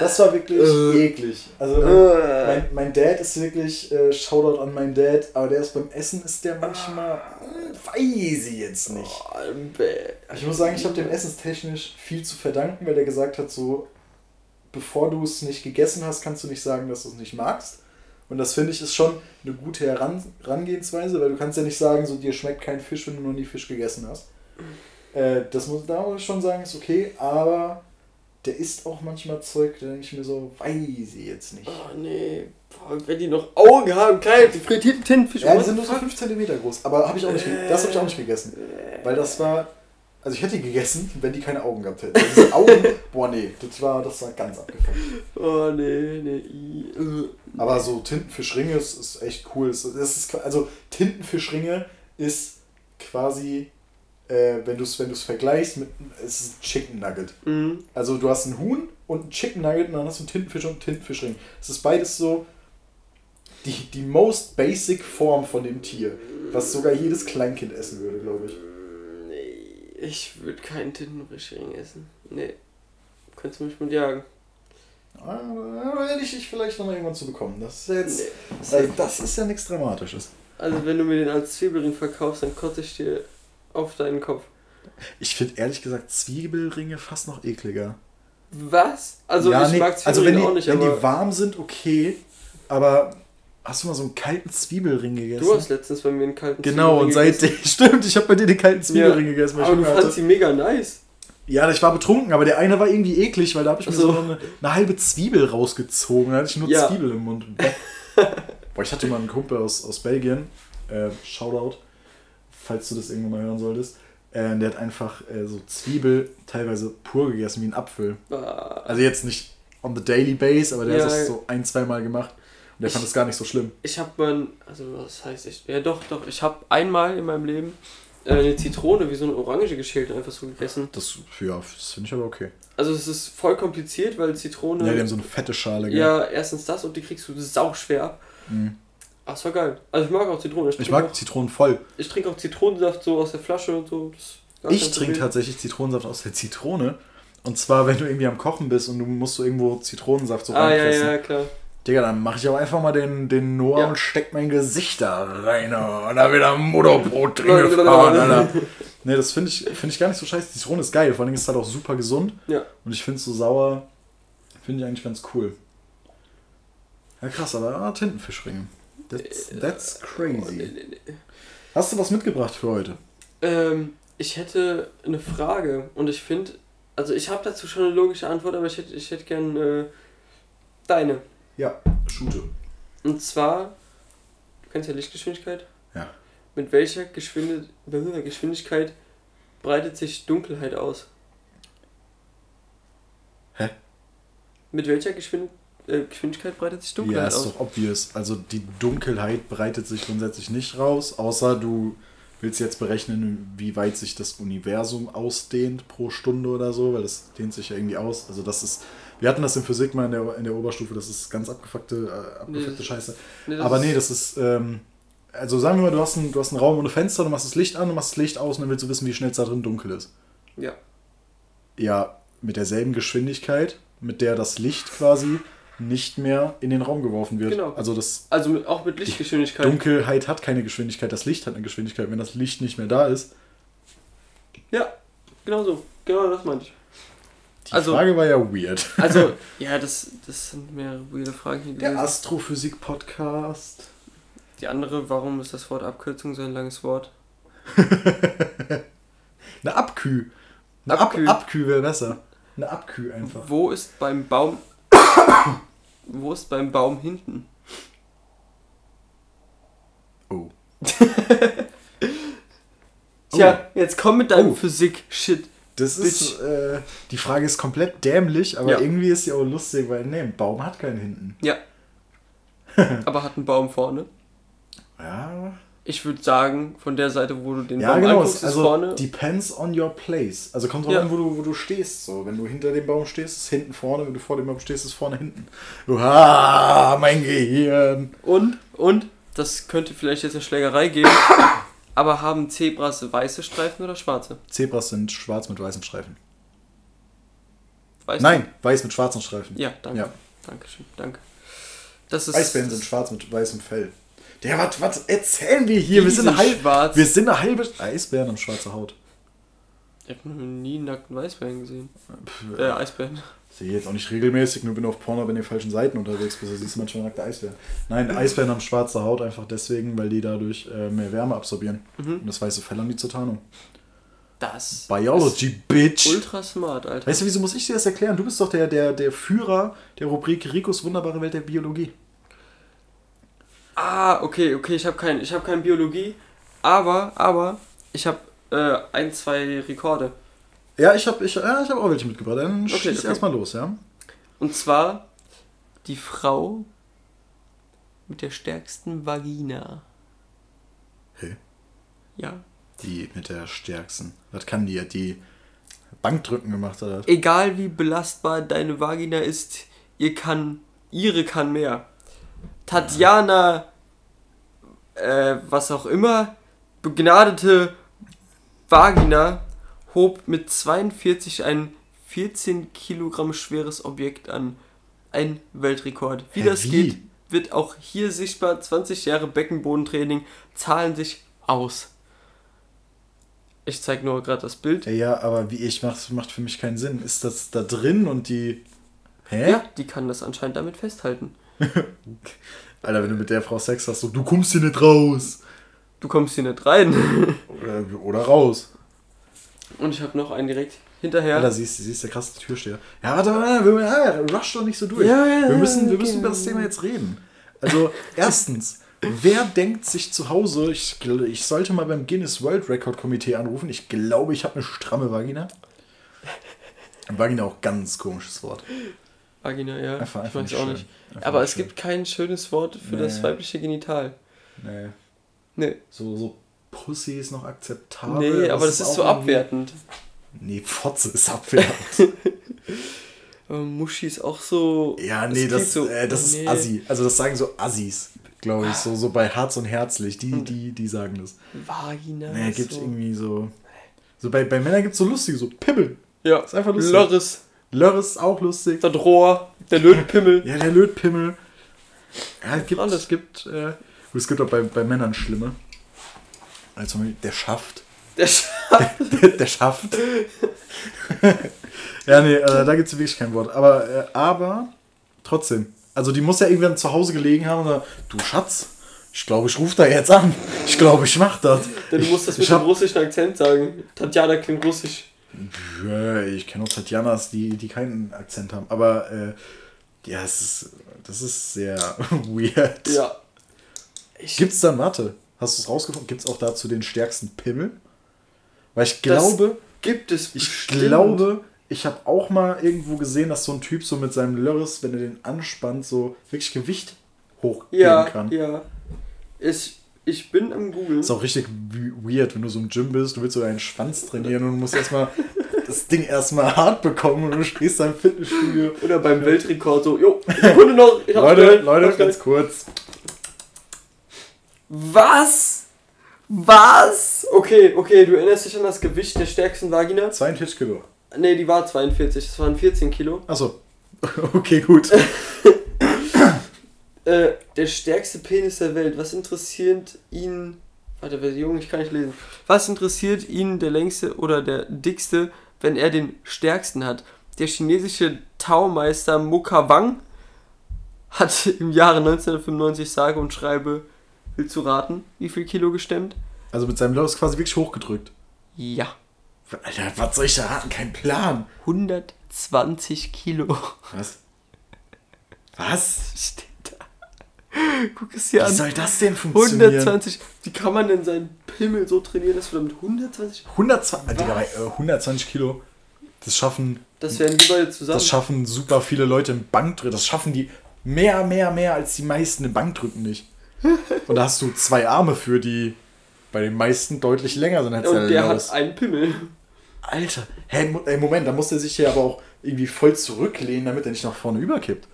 das war wirklich Äh. eklig. Also mein, Äh. mein, mein Dad ist wirklich, äh, Shoutout an meinen Dad, aber der ist beim Essen, ist der manchmal, hm, weiß ich jetzt nicht. Bäh. Ich muss sagen, ich habe dem essenstechnisch viel zu verdanken, weil der gesagt hat, so, bevor du es nicht gegessen hast, kannst du nicht sagen, dass du es nicht magst. Und das finde ich ist schon eine gute Heran Herangehensweise, weil du kannst ja nicht sagen, so dir schmeckt kein Fisch, wenn du noch nie Fisch gegessen hast. Äh, das muss, da muss ich schon sagen, ist okay, aber der isst auch manchmal Zeug, da denke ich mir so, weiß ich jetzt nicht. Oh, nee. Boah, wenn die noch Augen haben, kleine, die frittierten Tintenfische. Ja, die sind nur so fuck? 5 cm groß, aber habe ich auch nicht, ge- das habe ich auch nicht gegessen. Weil das war. Also ich hätte die gegessen, wenn die keine Augen gehabt hätten. Diese Augen, [LAUGHS] boah nee, das war, das war ganz abgefuckt. Oh, nee, nee. äh. Aber so Tintenfischringe ist, ist echt cool. Das ist, also Tintenfischringe ist quasi, äh, wenn du es wenn du's vergleichst, mit, es ist ein Chicken Nugget. Mhm. Also du hast ein Huhn und ein Chicken Nugget und dann hast du einen Tintenfisch und einen Tintenfischring. Es ist beides so die, die most basic Form von dem Tier, was sogar jedes Kleinkind essen würde, glaube ich. Nee, ich würde keinen Tintenfischring essen. Nee. Könntest du mich mit jagen? Ah, Da werde ich dich vielleicht noch irgendwann zu bekommen. Das ist ja jetzt, Nee. also das ist ja nichts Dramatisches. Also wenn du mir den als Zwiebelring verkaufst, dann kotze ich dir auf deinen Kopf. Ich finde ehrlich gesagt Zwiebelringe fast noch ekliger. Was? Also Ja, ich nee, mag also wenn Zwiebelringe die, auch nicht, wenn die warm sind, okay. Aber hast du mal so einen kalten Zwiebelring gegessen? du hast letztens bei mir einen kalten genau, und Zwiebelring seitdem, [LAUGHS] stimmt, ich habe bei dir den kalten Zwiebelring Ja, gegessen. Aber du fandst sie mega nice. Ja, ich war betrunken, aber der eine war irgendwie eklig, weil da habe ich mir Ach so. so eine, eine halbe Zwiebel rausgezogen. Da hatte ich nur Ja. Zwiebel im Mund. [LAUGHS] Boah, ich hatte mal einen Kumpel aus, aus Belgien, äh, Shoutout, falls du das irgendwann mal hören solltest. Äh, der hat einfach äh, so Zwiebel teilweise pur gegessen, wie ein Apfel. Ah, Also jetzt nicht on the daily base, aber der Ja, hat das so ein, zwei Mal gemacht. Und der Ich- fand das gar nicht so schlimm. Ich habe mal, also was heißt ich? Ja doch, doch. Ich habe einmal in meinem Leben äh, eine Zitrone wie so eine Orange geschält und einfach so gegessen. Das, ja, das finde ich aber okay. Also es ist voll kompliziert, weil Zitrone. Ja, die haben so eine fette Schale. gell? Ja, erstens das und die kriegst du sauschwer ab. Mhm. Ach, war geil. Also ich mag auch Zitrone. Ich trinke mag Auch, Zitronen voll. ich trinke auch Zitronensaft so aus der Flasche und so. Ich trinke tatsächlich Zitronensaft aus der Zitrone. Und zwar, wenn du irgendwie am Kochen bist und du musst so irgendwo Zitronensaft so Ah, ja, reinpressen. ja, klar. Digga, dann mache ich auch einfach mal den, den Noah Ja. und steck mein Gesicht da rein. Und da wieder Mutterbrot drin gefahren, Alter. Nee, das finde ich, find ich gar nicht so scheiße. Zitrone ist geil. Vor allem ist es halt auch super gesund. Ja. Und ich finde es so sauer, finde ich eigentlich ganz cool. Ja, krass, aber ah, Tintenfischringe. That's, that's Oh, nee, crazy. nee. Hast du was mitgebracht für heute? Ähm, ich hätte eine Frage und ich finde, also ich habe dazu schon eine logische Antwort, aber ich hätte, ich hätte gern äh, deine. Ja, Schute. Und zwar, du kennst ja Lichtgeschwindigkeit? Ja. Mit welcher Geschwindi Geschwindigkeit breitet sich Dunkelheit aus? Hä? Mit welcher Geschwind äh, Geschwindigkeit breitet sich Dunkelheit Ja, ist aus? doch obvious. Also die Dunkelheit breitet sich grundsätzlich nicht raus, außer du willst jetzt berechnen, wie weit sich das Universum ausdehnt pro Stunde oder so, weil das dehnt sich ja irgendwie aus. Also das ist, wir hatten das in Physik mal in der, in der Oberstufe, das ist ganz abgefuckte, äh, abgefuckte Nee, Scheiße. Nee, Aber nee, das ist, ähm, also sagen wir mal, du hast, einen, du hast einen Raum ohne Fenster, du machst das Licht an, du machst das Licht aus und dann willst du wissen, wie schnell es da drin dunkel ist. Ja. Ja, mit derselben Geschwindigkeit, mit der das Licht quasi nicht mehr in den Raum geworfen wird. Genau. Also das Also mit, auch mit Lichtgeschwindigkeit. Dunkelheit hat keine Geschwindigkeit, das Licht hat eine Geschwindigkeit. Wenn das Licht nicht mehr da ist. Ja, genau so. Genau das meinte ich. Die Also- Frage war ja weird. Also, [LAUGHS] ja, das, das sind mehrere weirde Fragen hier Der. Astrophysik-Podcast. Die andere, warum ist das Wort Abkürzung so ein langes Wort? [LAUGHS] Eine Abküh. Eine Abküh. Abküh, Abküh wäre besser. Eine Abküh einfach. Wo ist beim Baum. [COUGHS] Wo ist beim Baum hinten? Oh. [LAUGHS] Tja, jetzt komm mit deinem Oh. Physik-Shit. Das ist, äh, die Frage ist komplett dämlich, aber Ja. irgendwie ist sie auch lustig, weil, nee, ein Baum hat keinen hinten. Ja. [LAUGHS] Aber hat einen Baum vorne. Ja, Ich würde sagen, von der Seite, wo du den ja Baum genau. anguckst, Es, ist also, vorne. depends on your place. Also kommt drauf Ja. an, wo du, wo du stehst. So. Wenn du hinter dem Baum stehst, ist hinten vorne. Wenn du vor dem Baum stehst, ist vorne hinten. Uha, mein Gehirn. Und, und, das könnte vielleicht jetzt eine Schlägerei geben, [COUGHS] aber haben Zebras weiße Streifen oder schwarze? Zebras sind schwarz mit weißen Streifen. Weißt Nein, weiß mit schwarzen Streifen. Du? Ja, danke. Ja. Dankeschön, danke. Das ist. Eisbären sind schwarz mit weißem Fell. Der, was, was erzählen wir hier? Wir sind, halb, wir sind eine halbe. Eisbären und schwarze Haut. Ich habe noch nie einen nackten Weißbären gesehen. Pff, Äh, Eisbären. Sehe jetzt auch nicht regelmäßig, nur bin auf Porno bei den falschen Seiten unterwegs bist. Da siehst du manchmal nackte Eisbären. Nein, Eisbären haben schwarze Haut einfach deswegen, weil die dadurch äh, mehr Wärme absorbieren. Mhm. Und das weiße Fell haben die zur Tarnung. Das. Biology, Bitch! Ultra smart, Alter. Weißt du, wieso muss ich dir das erklären? Du bist doch der, der, der Führer der Rubrik Ricos wunderbare Welt der Biologie. Ah, okay, okay, ich habe kein, ich hab keine Biologie, aber, aber, ich habe äh, ein, zwei Rekorde. Ja, ich habe ich, ja, ich hab auch welche mitgebracht. Dann Okay, schieß okay. erstmal los, ja? Und zwar die Frau mit der stärksten Vagina. Hä? Ja. Die mit der stärksten. Was kann die? Hat die Bankdrücken gemacht oder? Egal wie belastbar deine Vagina ist, ihr kann, ihre kann mehr. Tatjana, äh, was auch immer, begnadete Vagina hob mit 42 ein 14 Kilogramm schweres Objekt an. Ein Weltrekord. Wie das wie? geht, wird auch hier sichtbar. 20 Jahre Beckenbodentraining zahlen sich aus. Ich zeig nur gerade das Bild. Ja, ja, aber wie ich macht, macht für mich keinen Sinn. Ist das da drin und die. Hä? Ja, die kann das anscheinend damit festhalten. [LAUGHS] Alter, wenn du mit der Frau Sex hast, so, du kommst hier nicht raus. Du kommst hier nicht rein. [LAUGHS] Oder, oder raus. Und ich habe noch einen direkt hinterher. Alter, siehst sie ist der krasse Türsteher. Ja, warte, warte, wir, ja, rush doch nicht so durch. Ja, ja, wir müssen, wir okay. müssen über das Thema jetzt reden. Also, [LAUGHS] erstens, wer denkt sich zu Hause, ich, ich sollte mal beim Guinness World Record Komitee anrufen, ich glaube, ich habe eine stramme Vagina. Vagina auch ganz komisches Wort. Vagina, ja. Einfach, ich weiß auch schön. nicht. Einfach Aber es schön. gibt kein schönes Wort für das Nee. weibliche Genital. Nee. Nee. So, so Pussy ist noch akzeptabel. Nee, aber das ist auch so abwertend. Nee, Fotze ist abwertend. [LAUGHS] Muschi ist auch so. ja, nee, klingt das, äh, das ist nee. Assi. Also das sagen so Assis, glaube ich. So, so bei Harz und Herzlich. Die, Und- die, die sagen das. Vagina. Nee, ist gibt so. irgendwie so. So bei, bei Männern gibt es so lustige, so Pimmel. Ja. Ist einfach lustig. Lörres, Lörres ist auch lustig. das Rohr, der Lötpimmel. Ja, der Lötpimmel. Ja, es gibt, Alles. es gibt, äh, es gibt auch bei, bei Männern schlimme. Also zum Beispiel der Schaft. Der der, [LAUGHS] der Schaft. [LAUGHS] ja, nee, äh, da gibt es wirklich kein Wort. Aber, äh, aber trotzdem. Also die muss ja irgendwann zu Hause gelegen haben und sagen, du Schatz, ich glaube, ich rufe da jetzt an. Ich glaube, ich mach das. du musst das mit dem russischen Akzent sagen. Tatjana klingt russisch. Ich kenne auch Tatjanas, die, die keinen Akzent haben. Aber äh, ja, es ist, das ist sehr [LAUGHS] weird. Ja. Ich, Gibt's dann, warte, hast du es rausgefunden? Gibt's auch dazu den stärksten Pimmel? Weil ich Das glaube, gibt es ich bestimmt. glaube, ich habe auch mal irgendwo gesehen, dass so ein Typ so mit seinem Lörres, wenn er den anspannt, so wirklich Gewicht hochgeben Ja, kann. ja. Ich, ich bin am Googeln. Ist auch richtig weird, wenn du so im Gym bist, du willst so deinen Schwanz trainieren und du musst erstmal [LAUGHS] das Ding erstmal hart bekommen und du stehst da im Fitnessstudio. Oder beim Weltrekord so, jo, Sekunde noch. Ich hab's Leute, gleich, Leute, ganz kurz. Was? Was? Okay, okay, du erinnerst dich an das Gewicht der stärksten Vagina? 42 Kilo. Ne, die war 42, das waren 14 Kilo. Achso. [LAUGHS] Okay, gut. [LAUGHS] Äh, der stärkste Penis der Welt. Was interessiert ihn. Warte, Junge, ich kann nicht lesen. Was interessiert ihn der längste oder der dickste, wenn er den stärksten hat? Der chinesische Taumeister Mukawang hat [LAUGHS] im Jahre 1995 sage und schreibe, willst du raten, wie viel Kilo gestemmt? Also mit seinem Lörres quasi wirklich hochgedrückt. Ja, Alter, was soll ich da raten? Kein Plan. 120 Kilo. Was? Was? Guck es dir Wie an. soll das denn funktionieren? 120. Wie kann man denn seinen Pimmel so trainieren, dass du damit 120? 120, Digga, Was? äh, 120 Kilo. Das schaffen, Das wären die beide zusammen. das schaffen super viele Leute im Bankdrücken. Das schaffen die mehr, mehr, mehr als die meisten im Bankdrücken nicht. Und da hast du zwei Arme für, die bei den meisten deutlich länger sind als Und der Lörres. hat einen Pimmel. Alter, hä, Mo- ey, Moment, da muss er sich ja aber auch irgendwie voll zurücklehnen, damit er nicht nach vorne überkippt.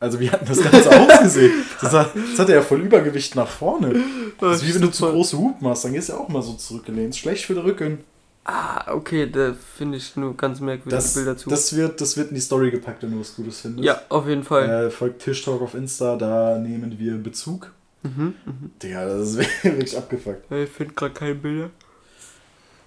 Also wie hat denn das Ganze ausgesehen? [LAUGHS] Das hat, das hat er ja voll Übergewicht nach vorne. Das ist wie wenn du zu große Hupen hast, dann gehst du ja auch mal so zurückgelehnt. Ist schlecht für den Rücken. Ah, okay, da finde ich nur ganz merkwürdige Das, Bilder zu. das, wird, das wird in die Story gepackt, wenn du was Gutes findest. ja, auf jeden Fall. Äh, folgt Tisch Talk auf Insta, da nehmen wir Bezug. Mhm, mhm. Digga, das ist [LAUGHS] wirklich abgefuckt. Ich finde gerade keine Bilder.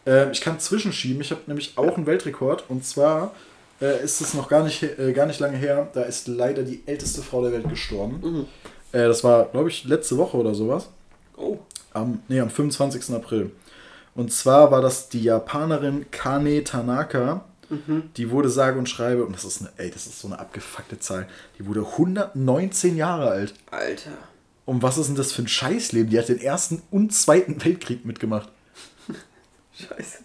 Ähm, ich kann zwischenschieben, ich habe nämlich auch einen Weltrekord und zwar äh, ist es noch gar nicht, äh, gar nicht lange her, da ist leider die älteste Frau der Welt gestorben. Mhm. Äh, das war, glaube ich, letzte Woche oder sowas. Oh. Am, nee, am 25. April. Und zwar war das die Japanerin Kane Tanaka. Mhm. Die wurde sage und schreibe, und das ist eine, ey, das ist so eine abgefuckte Zahl. Die wurde 119 Jahre alt. Alter. Und was ist denn das für ein Scheißleben? Die hat den ersten und zweiten Weltkrieg mitgemacht. [LAUGHS] Scheiße.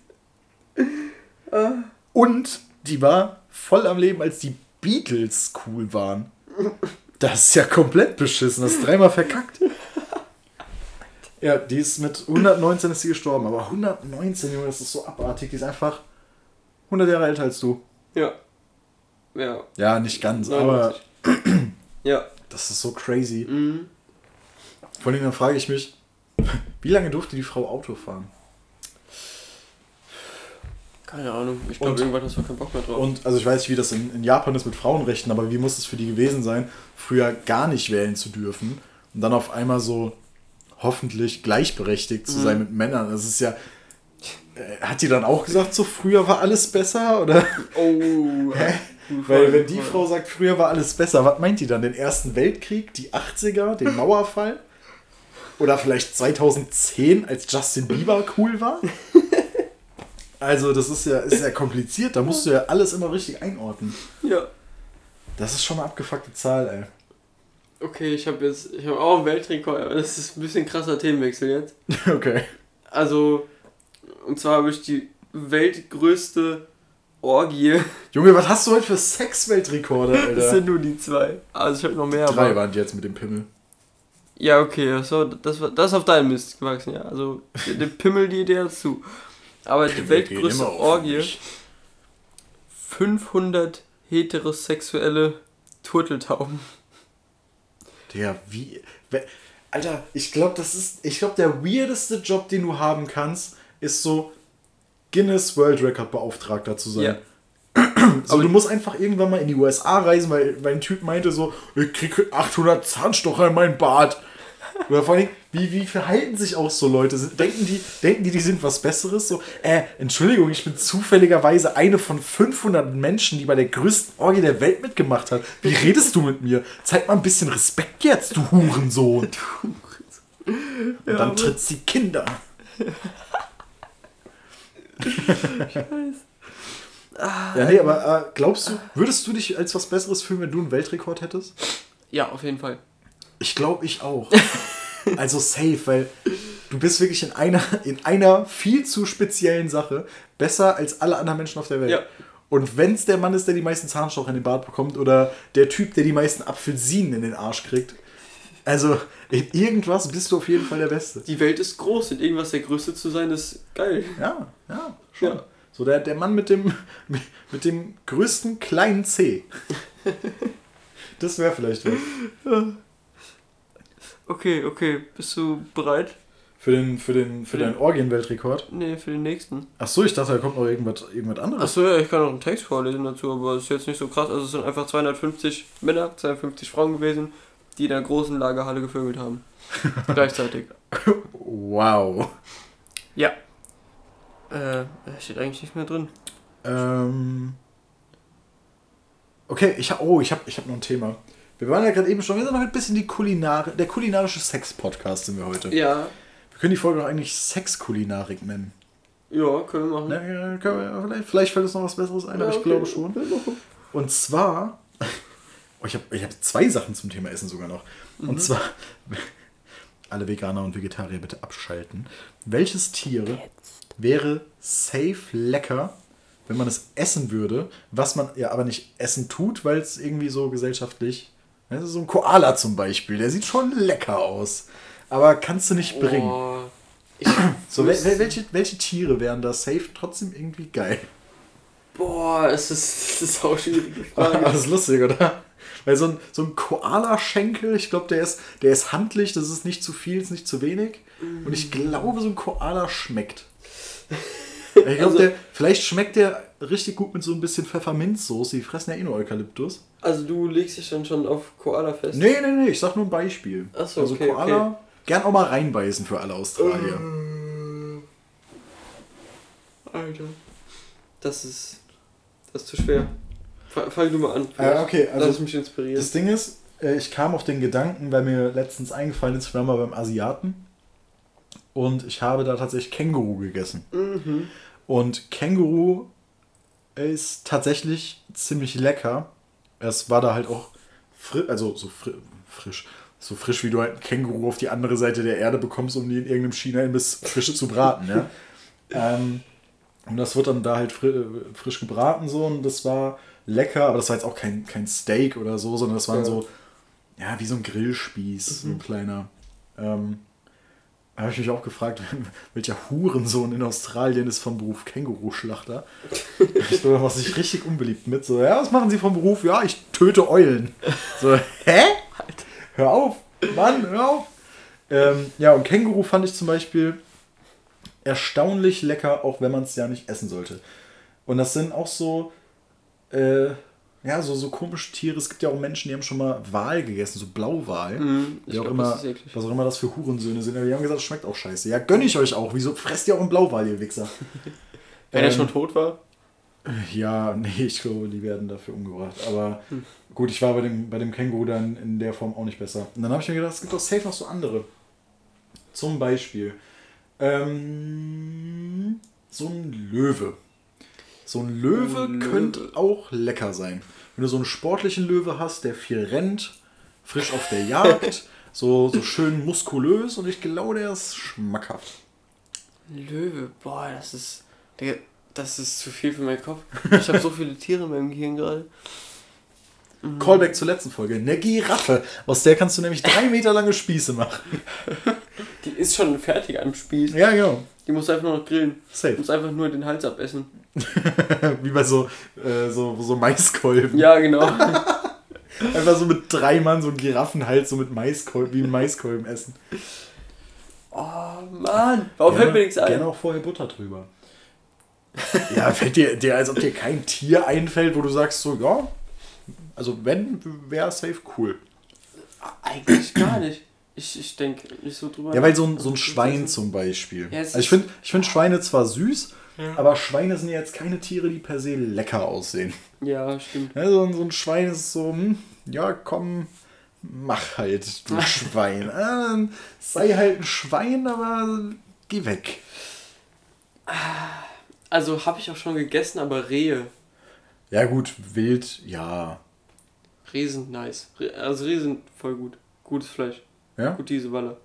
Und die war voll am Leben, als die Beatles cool waren. Das ist ja komplett beschissen. Das ist dreimal verkackt. Ja, die ist mit 119 ist sie gestorben. Aber 119, Junge, das ist so abartig. Die ist einfach 100 Jahre älter als du. Ja. Ja. Ja, nicht ganz, aber 99. ja. das ist so crazy. Mhm. Vor allem dann frage ich mich, [LAUGHS] wie lange durfte die Frau Auto fahren? Keine Ahnung. Ich glaube, irgendwann hast du keinen Bock mehr drauf. Und also ich weiß nicht, wie das in, in Japan ist mit Frauenrechten, aber wie muss es für die gewesen sein, früher gar nicht wählen zu dürfen und dann auf einmal so hoffentlich gleichberechtigt zu Mhm. sein mit Männern. Das ist ja. äh, Hat die dann auch gesagt, so früher war alles besser? Oder? oh. [LAUGHS] Weil wenn die Frau sagt, früher war alles besser, was meint die dann? Den Ersten Weltkrieg, die 80er, den [LAUGHS] Mauerfall? Oder vielleicht 2010, als Justin Bieber cool war? [LAUGHS] Also das ist ja, ist ja kompliziert, da musst du ja alles immer richtig einordnen. Ja. Das ist schon eine abgefuckte Zahl, ey. Okay, ich habe jetzt, ich habe auch einen Weltrekord, aber das ist ein bisschen krasser Themenwechsel jetzt. [LAUGHS] Okay. Also, und zwar habe ich die weltgrößte Orgie. [LAUGHS] Junge, was hast du heute für Sexweltrekorde, Das Alter? sind nur die zwei. Also ich habe noch mehr. Drei aber- waren die jetzt mit dem Pimmel. Ja, okay, so, das, war- das ist auf deinen Mist gewachsen, ja. Also, der Pimmel, die Idee dazu. Aber die weltgrößte Orgie, mich. 500 heterosexuelle Turteltauben. Der, wie. Alter, ich glaube, das ist. Ich glaube, der weirdeste Job, den du haben kannst, ist so Guinness World Record Beauftragter zu sein. Ja. [CLEARS THROAT] Aber du musst einfach irgendwann mal in die USA reisen, weil, weil ein Typ meinte so, ich krieg 800 Zahnstocher in meinen Bart. Oder vor allem, wie, wie verhalten sich auch so Leute? Denken die, denken die, die sind was Besseres? So, äh, Entschuldigung, ich bin zufälligerweise eine von 500 Menschen, die bei der größten Orgie der Welt mitgemacht hat. Wie redest du mit mir? Zeig mal ein bisschen Respekt jetzt, du Hurensohn. Und dann aber- tritt sie Kinder. Ja, nee, aber äh, glaubst du, würdest du dich als was Besseres fühlen, wenn du einen Weltrekord hättest? Ja, auf jeden Fall. Ich glaube, ich auch. [LAUGHS] [LAUGHS] Also safe, weil du bist wirklich in einer, in einer viel zu speziellen Sache besser als alle anderen Menschen auf der Welt. Ja. Und wenn es der Mann ist, der die meisten Zahnstocher in den Bart bekommt oder der Typ, der die meisten Apfelsinen in den Arsch kriegt. Also in irgendwas bist du auf jeden Fall der Beste. Die Welt ist groß, in irgendwas der Größte zu sein, ist geil. Ja, ja, schon. Ja. So der, der Mann mit dem, [LAUGHS] mit dem größten kleinen C. [LAUGHS] das wäre vielleicht was. Okay, okay. Bist du bereit? Für den, für den, für, deinen Orgien-Weltrekord? Nee, für den nächsten. Ach so, ich dachte, da kommt noch irgendwas, irgendwas anderes. Ach so, ja, ich kann auch einen Text vorlesen dazu, aber es ist jetzt nicht so krass. Also es sind einfach 250 Männer, 250 Frauen gewesen, die in der großen Lagerhalle gevögelt haben. [LAUGHS] Gleichzeitig. Wow. Ja. Äh, steht eigentlich nicht mehr drin. Ähm. Okay, ich hab, oh, ich habe ich hab noch ein Thema. Wir waren ja gerade eben schon, wir sind noch ein bisschen die Kulinare, der kulinarische Sex-Podcast sind wir heute. Ja. Wir können die Folge doch eigentlich Sexkulinarik nennen. Ja, können wir machen. Na, können wir, vielleicht, vielleicht fällt uns noch was Besseres ein, ja, aber ich okay. glaube schon. Und zwar, [LAUGHS] oh, ich habe ich hab zwei Sachen zum Thema Essen sogar noch. Mhm. Und zwar, [LAUGHS] alle Veganer und Vegetarier bitte abschalten. Welches Tier wäre safe lecker, wenn man es essen würde, was man ja aber nicht essen tut, weil es irgendwie so gesellschaftlich. Das ist so ein Koala zum Beispiel, der sieht schon lecker aus aber kannst du nicht bringen. Oh, [CLEARS THROAT] so, wel welche, welche Tiere wären da safe trotzdem irgendwie geil? Boah, es ist, das ist auch schwierige Frage. [LAUGHS] das ist lustig, oder? Weil so ein, so ein Koala-Schenkel, ich glaube, der ist, der ist handlich, das ist nicht zu viel, ist nicht zu wenig. Und ich glaube, so ein Koala schmeckt. [LAUGHS] [LAUGHS] Ich glaube, also, vielleicht schmeckt der richtig gut mit so ein bisschen Pfefferminzsoße. Die fressen ja eh nur Eukalyptus. Also du legst dich dann schon auf Koala fest? Nee, nee, nee, ich sag nur ein Beispiel. Achso, also okay, Koala, okay. Gern auch mal reinbeißen für alle Australier. Äh, Alter. Das ist. Das ist zu schwer. Fang du mal an. Ja, okay, also. Lass mich inspirieren. Das Ding ist, äh, ich kam auf den Gedanken, weil mir letztens eingefallen ist, ich war mal beim Asiaten. Und ich habe da tatsächlich Känguru gegessen. Mhm. Und Känguru ist tatsächlich ziemlich lecker. Es war da halt auch frisch, also so fri frisch, so frisch wie du halt ein Känguru auf die andere Seite der Erde bekommst, um die in irgendeinem China-Imbiss frisch zu braten, ja. [LAUGHS] ähm, und das wird dann da halt fri frisch gebraten so und das war lecker, aber das war jetzt auch kein, kein Steak oder so, sondern das waren ja. so, ja, wie so ein Grillspieß, mhm. so ein mhm. kleiner. Ähm, da habe ich mich auch gefragt, [LAUGHS] welcher Hurensohn in Australien ist vom Beruf Känguru-Schlachter. ich glaube, was sich richtig unbeliebt mit. So, ja, was machen Sie vom Beruf? Ja, ich töte Eulen. So, hä? hör auf, Mann, hör auf. Ähm, ja, und Känguru fand ich zum Beispiel erstaunlich lecker, auch wenn man es ja nicht essen sollte. Und das sind auch so, äh, ja, so, so komische Tiere. Es gibt ja auch Menschen, die haben schon mal Wal gegessen, so Blauwal. Mm, auch glaub, immer, was auch immer das für Hurensöhne sind. Aber die haben gesagt, das schmeckt auch scheiße. Ja, gönn ich euch auch. Wieso fresst ihr auch einen Blauwal, ihr Wichser? [LAUGHS] Wenn ähm, er schon tot war? Ja, nee, ich glaube, die werden dafür umgebracht. Aber hm. gut, ich war bei dem, bei dem Känguru dann in der Form auch nicht besser. Und dann habe ich mir gedacht, es gibt doch safe noch so andere. Zum Beispiel ähm, so ein Löwe. So ein Löwe, Löwe könnte auch lecker sein. Wenn du so einen sportlichen Löwe hast, der viel rennt, frisch auf der Jagd, [LAUGHS] so, so schön muskulös und ich glaube, der ist schmackhaft. Löwe, boah, das ist. Das ist zu viel für meinen Kopf. Ich habe so viele Tiere in meinem Gehirn gerade. Mhm. Callback zur letzten Folge. Eine Giraffe. Aus der kannst du nämlich drei [LAUGHS] Meter lange Spieße machen. [LAUGHS] Die ist schon fertig am Spieß. Ja, genau. Die musst du einfach noch grillen. Safe. Du musst einfach nur den Hals abessen. [LAUGHS] Wie bei so, äh, so, so Maiskolben. Ja, genau. einfach so mit drei Mann so einen Giraffenhals so mit Maiskolben, wie ein Maiskolben essen. Oh Mann, warum fällt mir nichts ein? Gerne auch vorher Butter drüber ja, fällt dir, dir, als ob dir kein Tier einfällt, wo du sagst so, ja, also wenn, wäre safe cool. Eigentlich gar nicht. Ich, ich denke nicht so drüber. Ja, weil so ein, so ein Schwein zum Beispiel. Ja, also ich finde ich find Schweine zwar süß, ja. aber Schweine sind ja jetzt keine Tiere, die per se lecker aussehen. Ja, stimmt. Ja, so, so ein Schwein ist so, hm, ja, komm, mach halt, du [LAUGHS] Schwein. Äh, sei halt ein Schwein, aber geh weg. Also habe ich auch schon gegessen, aber Rehe. Ja gut, wild, ja. Rehe sind nice. Also Rehe sind voll gut. Gutes Fleisch. Ja? Gut diese Walle.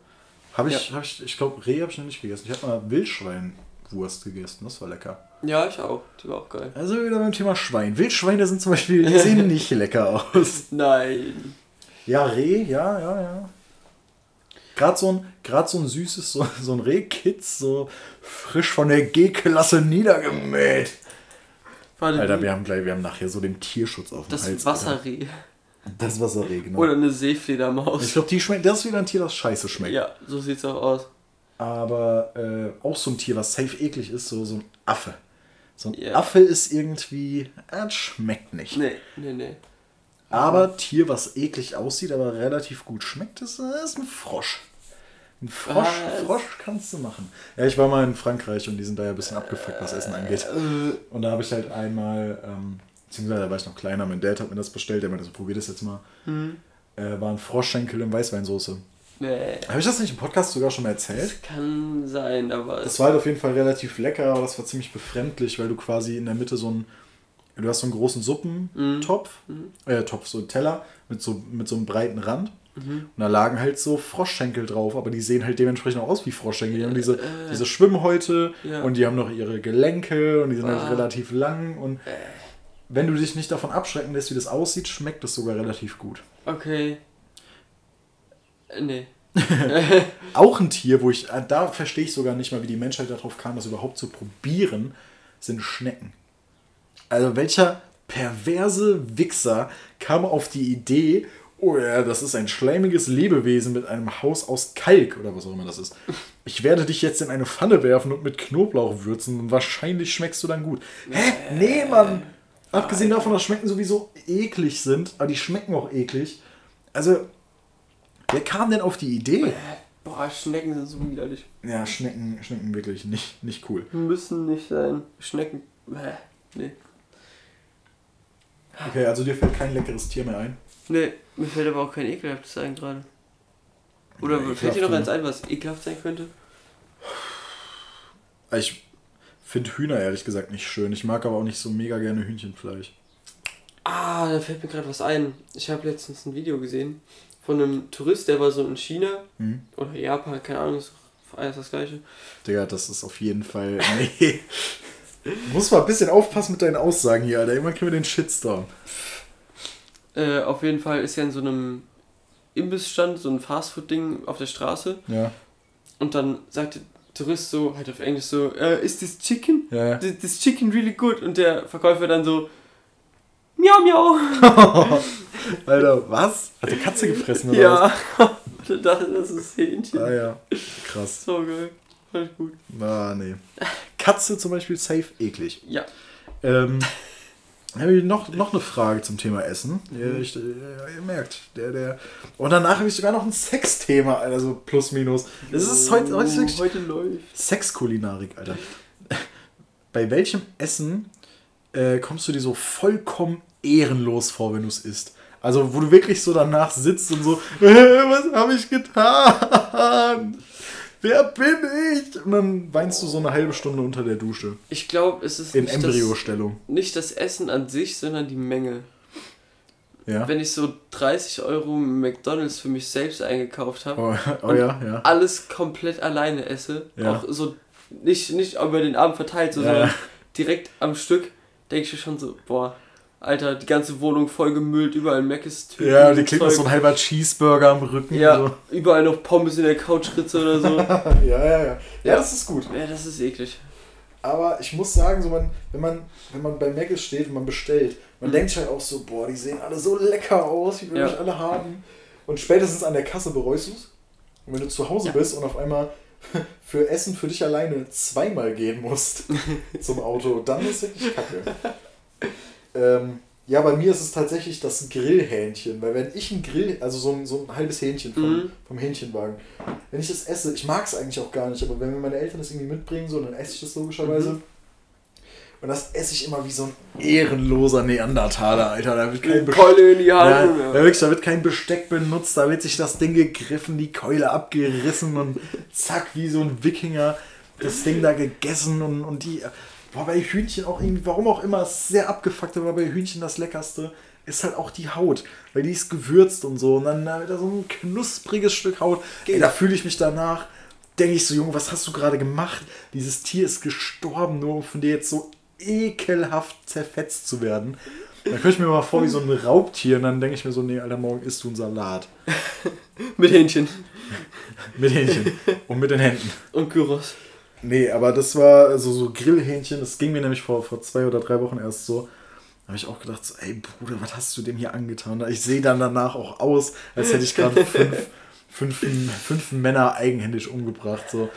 Habe ich, ja. hab ich, ich glaube, Rehe habe ich noch nicht gegessen. Ich habe mal Wildschwein Wurst gegessen. Das war lecker. Ja, ich auch. Die war auch geil. Also wieder beim Thema Schwein. Wildschweine sind zum Beispiel, die sehen [LAUGHS] nicht lecker aus. Nein. Ja, Reh, ja, ja, ja. Gerade so ein, grad so ein süßes, so, so ein Rehkitz, so frisch von der G-Klasse niedergemäht. Alter, wir haben gleich, wir haben nachher so den Tierschutz auf dem das Hals. Wasserreh. Das Wasserreh, genau. Oder eine Seefledermaus. ich glaube, die schmeckt, das ist wieder ein Tier, das scheiße schmeckt. Ja, so sieht's auch aus. Aber äh, auch so ein Tier, was safe eklig ist, so, so ein Affe. So ein Ja. Affe ist irgendwie, äh, schmeckt nicht. Nee, nee, nee. Aber Tier, was eklig aussieht, aber relativ gut schmeckt, ist, äh, ist ein Frosch. Ein Frosch, Was? Frosch kannst du machen. Ja, ich war mal in Frankreich und die sind da ja ein bisschen abgefuckt, was Essen angeht. Äh, Und da habe ich halt einmal, ähm, beziehungsweise da war ich noch kleiner, mein Dad hat mir das bestellt, der meinte so, probier das jetzt mal. hm. Äh, war ein Froschschenkel in Weißweinsoße. Nee. Habe ich das nicht im Podcast sogar schon mal erzählt? Kann sein, aber Das es. war halt auf jeden Fall relativ lecker, aber das war ziemlich befremdlich, weil du quasi in der Mitte so ein, du hast so einen großen Suppentopf, äh, Topf, so einen Teller mit so, mit so einem breiten Rand. Und da lagen halt so Froschschenkel drauf, aber die sehen halt dementsprechend auch aus wie Froschschenkel. Die haben diese, diese Schwimmhäute Ja. und die haben noch ihre Gelenke und die sind Ah. halt relativ lang. Und wenn du dich nicht davon abschrecken lässt, wie das aussieht, schmeckt es sogar relativ gut. Okay. Äh, Nee. [LAUGHS] Auch ein Tier, wo ich, äh, da verstehe ich sogar nicht mal, wie die Menschheit darauf kam, das überhaupt zu probieren, sind Schnecken. Also welcher perverse Wichser kam auf die Idee, oh ja, das ist ein schleimiges Lebewesen mit einem Haus aus Kalk oder was auch immer das ist. Ich werde dich jetzt in eine Pfanne werfen und mit Knoblauch würzen und wahrscheinlich schmeckst du dann gut. Hä? Nee, Mann! Abgesehen davon, dass Schmecken sowieso eklig sind, aber die schmecken auch eklig. Also, wer kam denn auf die Idee? Boah, Schnecken sind so widerlich. Ja, Schnecken, Schnecken wirklich nicht, nicht cool. Müssen nicht sein. Schnecken. Nee. Okay, also dir fällt kein leckeres Tier mehr ein. Nee, mir fällt aber auch kein ekelhaftes ein gerade. Oder Ja, fällt dir noch eins ein, was ekelhaft sein könnte? Ich finde Hühner ehrlich gesagt nicht schön. Ich mag aber auch nicht so mega gerne Hühnchenfleisch. Ah, da fällt mir gerade was ein. Ich habe letztens ein Video gesehen von einem Tourist, der war so in China Hm? oder Japan, keine Ahnung, ist alles das gleiche. Digga, das ist auf jeden Fall. Nee. [LAUGHS] Du musst mal ein bisschen aufpassen mit deinen Aussagen hier, Alter. Immer kriegen wir den Shitstorm. Äh, auf jeden Fall ist er in so einem Imbissstand, so ein Fastfood-Ding auf der Straße. Ja. Und dann sagt der Tourist so, halt auf Englisch so, äh, ist this chicken? Ja, ja. This, this chicken really good? Und der Verkäufer dann so, miau miau. [LAUGHS] Alter, was? Hat die Katze gefressen oder Ja. [LAUGHS] ich dachte, das ist Hähnchen. was? Ah ja. Krass. So geil. Fand ich gut. Ah, nee. Katze zum Beispiel safe eklig. Ja. Ähm, habe ich noch, noch eine Frage zum Thema Essen. Ja, ich, äh, ihr merkt, der, der. Und danach habe ich sogar noch ein Sexthema, also plus minus. Das ist heute, heute ist wirklich heute läuft. Sexkulinarik, Alter. Bei welchem Essen äh, kommst du dir so vollkommen ehrenlos vor, wenn du es isst? Also, wo du wirklich so danach sitzt und so, [LAUGHS] äh, was habe ich getan? Wer bin ich? Und dann weinst du so eine halbe Stunde unter der Dusche. Ich glaube, es ist In nicht das, Embryostellung. nicht das Essen an sich, sondern die Menge. Ja. Wenn ich so 30 Euro McDonalds für mich selbst eingekauft habe, Oh, oh ja, ja. alles komplett alleine esse, auch so nicht, nicht über den Abend verteilt, so, sondern direkt am Stück, denke ich mir schon so, boah, Alter, die ganze Wohnung voll gemüllt, überall Mc's Tüten. Ja, die klingt noch so ein halber Cheeseburger am Rücken. Ja, So. überall noch Pommes in der Couchritze oder so. [LAUGHS] ja, ja, ja. Ja, das ist gut. ja, das ist eklig. Aber ich muss sagen, so man, wenn, man, wenn man bei Mc's steht und man bestellt, man Mhm. denkt sich halt auch so, boah, die sehen alle so lecker aus, wie will Ja. alle haben. Und spätestens an der Kasse bereust du es. Und wenn du zu Hause Ja. bist und auf einmal [LAUGHS] für Essen für dich alleine zweimal gehen musst [LAUGHS] zum Auto, dann ist wirklich kacke. Ähm, ja, bei mir ist es tatsächlich das Grillhähnchen, weil wenn ich ein Grill, also so ein, so ein halbes Hähnchen vom, Mhm. vom Hähnchenwagen, wenn ich das esse, ich mag es eigentlich auch gar nicht, aber wenn mir meine Eltern das irgendwie mitbringen, so, dann esse ich das logischerweise. Mhm. Und das esse ich immer wie so ein ehrenloser Neandertaler, Alter. Da wird kein, Keule in die ja, Hand. da, wirklich, da wird kein Besteck benutzt, da wird sich das Ding gegriffen, die Keule abgerissen und zack, wie so ein Wikinger, das Ding da gegessen und, und die. Boah, bei Hühnchen auch irgendwie, warum auch immer, sehr abgefuckt, aber bei Hühnchen das Leckerste ist halt auch die Haut, weil die ist gewürzt und so und dann da wieder so ein knuspriges Stück Haut. Ey, da fühle ich mich danach denke ich so, Junge, was hast du gerade gemacht? Dieses Tier ist gestorben, nur um von dir jetzt so ekelhaft zerfetzt zu werden. Da könnte ich mir mal vor wie so ein Raubtier und dann denke ich mir so, nee, Alter, morgen isst du einen Salat. [LAUGHS] mit Hähnchen. mit Hähnchen. Und mit den Händen. Und Gyros. Nee, aber das war also so Grillhähnchen. Das ging mir nämlich vor, vor zwei oder drei Wochen erst so. Da habe ich auch gedacht, so, ey Bruder, was hast du dem hier angetan? Ich sehe dann danach auch aus, als hätte ich gerade [LAUGHS] fünf, fünf, fünf Männer eigenhändig umgebracht. So.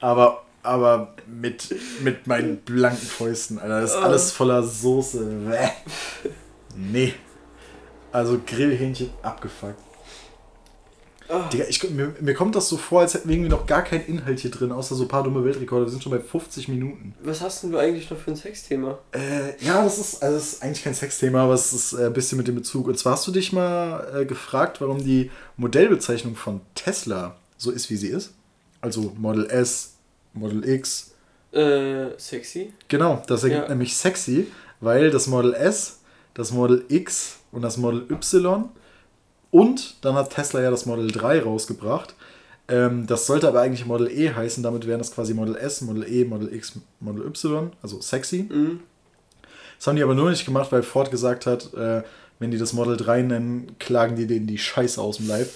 Aber, aber mit, mit meinen blanken Fäusten, Alter. Das ist alles voller Soße. Nee. Also Grillhähnchen abgefuckt. Oh. Digga, ich, mir, mir kommt das so vor, als hätten wir irgendwie noch gar keinen Inhalt hier drin, außer so ein paar dumme Weltrekorde. Wir sind schon bei 50 Minuten. Was hast denn du eigentlich noch für ein Sexthema? Äh, ja, das ist, also das ist eigentlich kein Sexthema, aber es ist äh, ein bisschen mit dem Bezug. Und zwar hast du dich mal äh, gefragt, warum die Modellbezeichnung von Tesla so ist, wie sie ist. Also Model S, Model X. Äh, sexy? Genau, das ergibt ja. nämlich sexy, weil das Model S, das Model X und das Model Y und dann hat Tesla ja das Model 3 rausgebracht. Ähm, das sollte aber eigentlich Model E heißen, damit wären das quasi Model S, Model E, Model X, Model Y, also sexy. Mhm. Das haben die aber nur nicht gemacht, weil Ford gesagt hat, äh, wenn die das Model 3 nennen, klagen die denen die Scheiße aus dem Leib.